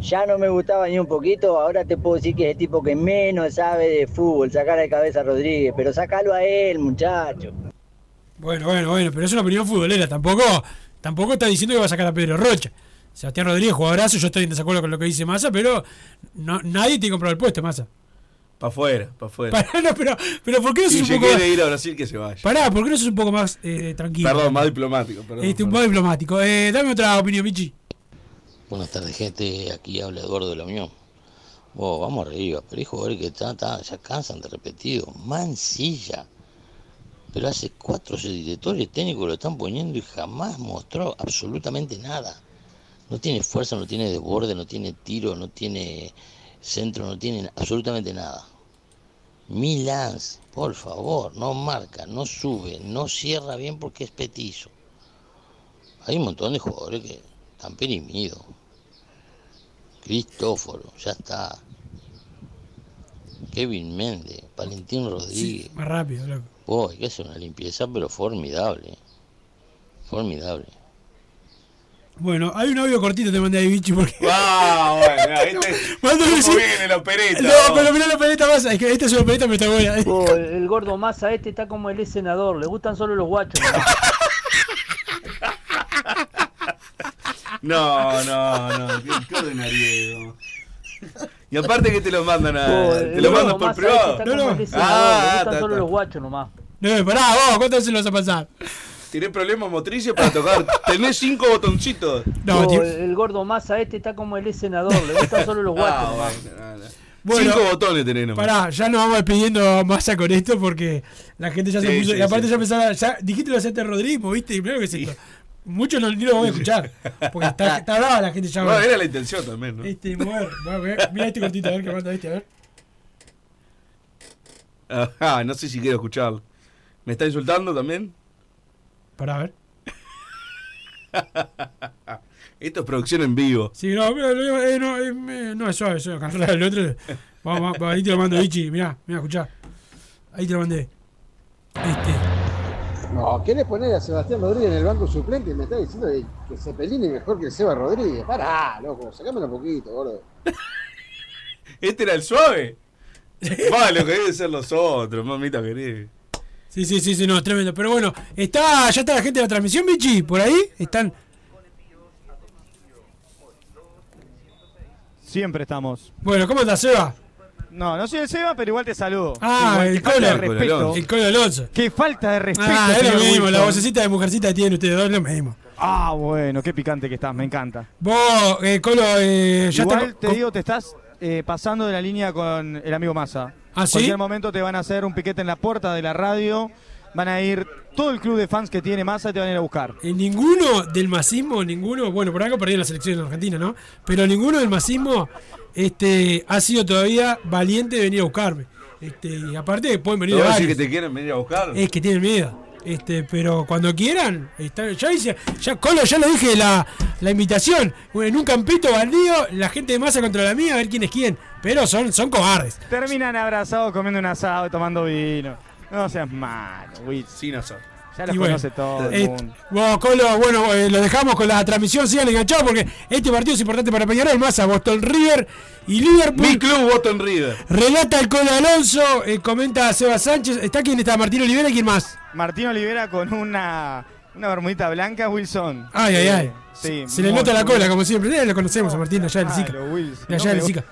R: Ya no me gustaba ni un poquito, ahora te puedo decir que es el tipo que menos sabe de fútbol, sacar de cabeza a Rodríguez, pero sacalo a él, muchacho.
D: Bueno, bueno, bueno, pero es una opinión futbolera. Tampoco, tampoco está diciendo que va a sacar a Pedro Rocha. Sebastián Rodríguez, jugadorazo, yo estoy en desacuerdo con lo que dice Massa, pero no, nadie tiene que comprar el puesto, Massa.
E: Para afuera, para afuera.
D: Pará, no, pero, pero ¿por qué no sos un poco más...
E: ir a Brasil, que se vaya.
D: Pará, ¿por qué no sos un poco más eh, tranquilo?
E: Perdón, más diplomático. Perdón,
D: Este, un
E: perdón.
D: poco diplomático. Eh, dame otra opinión, Michi.
S: Buenas tardes, gente. Aquí habla Eduardo de la Unión. Oh, vamos arriba, pero hay jugadores que ta, ta, ya cansan de repetido. Mancilla. Pero hace cuatro directores técnicos lo están poniendo y jamás mostró absolutamente nada. No tiene fuerza, no tiene desborde, no tiene tiro, no tiene centro, no tiene absolutamente nada. Milans, por favor, no marca, no sube, no cierra bien porque es petizo. Hay un montón de jugadores que están perimidos. Cristóforo, ya está. Kevin Méndez, Valentín Rodríguez.
D: Más rápido, loco.
S: Oh, que hacer una limpieza, pero formidable. Formidable.
D: Bueno, hay un audio cortito te mandé ahí, Bichi, porque...
E: Ah, bueno, este,
D: Mándalo,
E: ¿Cómo viene la opereta?
D: No, pero mirá la opereta más. Es que esta es una opereta, pero está buena.
T: Oh, el, el gordo masa este está como el senador, le gustan solo los guachos.
E: No, no, no, qué, qué ordinariego. Y aparte que te lo mandan a.
T: Oh,
E: te lo mandan por privado.
T: este como el senador,
E: Ah,
T: le gustan
E: ta,
T: solo
E: ta.
T: los guachos nomás.
D: No, pará, vos, ¿cuántas se los vas a pasar?
E: Tenés problemas motrices para tocar. Tenés cinco botoncitos.
T: Oh, el gordo Massa este está como el senador, le gustan solo los guachos
E: Ah, bueno, no, no.
D: Bueno,
E: cinco botones tenés nomás.
D: Pará, ya nos vamos despidiendo masa con esto porque la gente ya se puso.
E: sí,
D: y aparte
E: sí.
D: ya empezaba. Ya, dijiste lo de Rodríguez, ¿viste? Y primero que se. Muchos no, ni lo vamos a escuchar. Porque está, está brava la gente ya.
E: No, era la intención también, ¿no?
D: Este mujer. va a ver, Mira este cortito, a ver qué manda este, a ver.
E: Ajá, no sé si quiero escucharlo. ¿Me está insultando también?
D: Para ver.
E: Esto es producción en vivo.
D: Sí, no, eh, no, eh, no, es suave, es suave. Controla el otro. Vamos, vamos, ahí te lo mando, Ichi. Mirá, mirá, escuchá. Ahí te lo mandé. Este.
U: No, ¿querés poner a Sebastián Rodríguez en el banco suplente y me estás diciendo que, Cepelini es mejor que Seba Rodríguez? Pará, loco, sacámelo un poquito, gordo.
E: ¿Este era el suave? Va, lo que deben ser los otros, mamita querida.
D: Sí, sí, sí, sí, no, tremendo. Pero bueno, está, ya está la gente de la transmisión, Michi, por ahí. Están.
A: Siempre estamos.
D: Bueno, ¿cómo estás, Seba?
A: No, no soy el Seba, pero igual te saludo.
D: Ah,
A: Igual,
D: el
A: qué falta de
D: Colo.
A: respeto.
D: El Colo Alonso.
A: Qué falta de respeto.
D: Ah, es lo
A: señor
D: mismo, la vocecita de mujercita que tienen ustedes dos, es lo mismo.
A: Ah, bueno, qué picante que estás, me encanta.
D: Vos, eh, Colo, eh, ya
A: Igual te digo, te estás eh, pasando de la línea con el amigo Massa.
D: ¿Ah,
A: En
D: sí?
A: cualquier momento te van a hacer un piquete en la puerta de la radio. Van a ir todo el club de fans que tiene Massa te van a ir a buscar.
D: En ninguno del masismo, ninguno, bueno, por algo perdió la selección en Argentina, ¿no? Pero ninguno del masismo este, ha sido todavía valiente de venir a buscarme. Este, y aparte pueden venir
E: ¿No
D: de
E: vas a decir que te quieren venir a buscar?
D: Es que tienen miedo. Este, pero cuando quieran, está- ya hice, ya Colo, ya le dije la, la invitación. En un campito baldío, la gente de masa contra la mía, a ver quién es quién. Pero son, son cobardes.
A: Terminan abrazados comiendo un asado y tomando vino. No seas malo, Will.
E: Sin asado.
A: Ya los
D: Y bueno,
A: conoce todo el
D: eh,
A: mundo.
D: bueno, Colo, bueno, eh, lo dejamos con la transmisión, sigan enganchados porque este partido es importante para Peñarol, Massa, Boston River y Liverpool.
E: Mi club Boston River.
D: Relata el Colo Alonso, eh, comenta Seba Sánchez, ¿está quién está? Martín Olivera y quién más?
A: Martín Olivera con una, una bermudita blanca, Wilson.
D: Ay, ay, ay.
A: Sí,
D: Se le nota la cola, como siempre. Eh, lo conocemos a Martín, allá del Zika. De allá del Zika.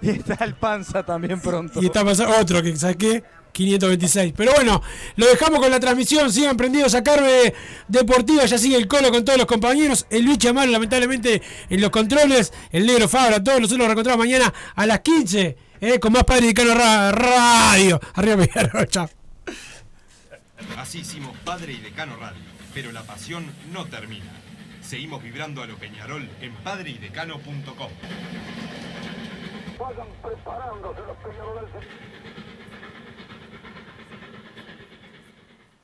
A: Y está el panza también pronto.
D: Y está pasando otro que, ¿sabes qué? 526. Pero bueno, lo dejamos con la transmisión. Sigan prendidos a Carve Deportiva. Ya sigue el colo con todos los compañeros. El Luis Amaro, lamentablemente, en los controles. El Negro Fabra. Todos nosotros nos reencontramos mañana a las 15. eh, con más Padre Cano Ra- Radio. Arriba, Peñarol. Chao.
V: Así hicimos Padre y Decano Radio, pero la pasión no termina. Seguimos vibrando a lo Peñarol en padreidecano.com.
C: Vayan preparándose los peñarolenses.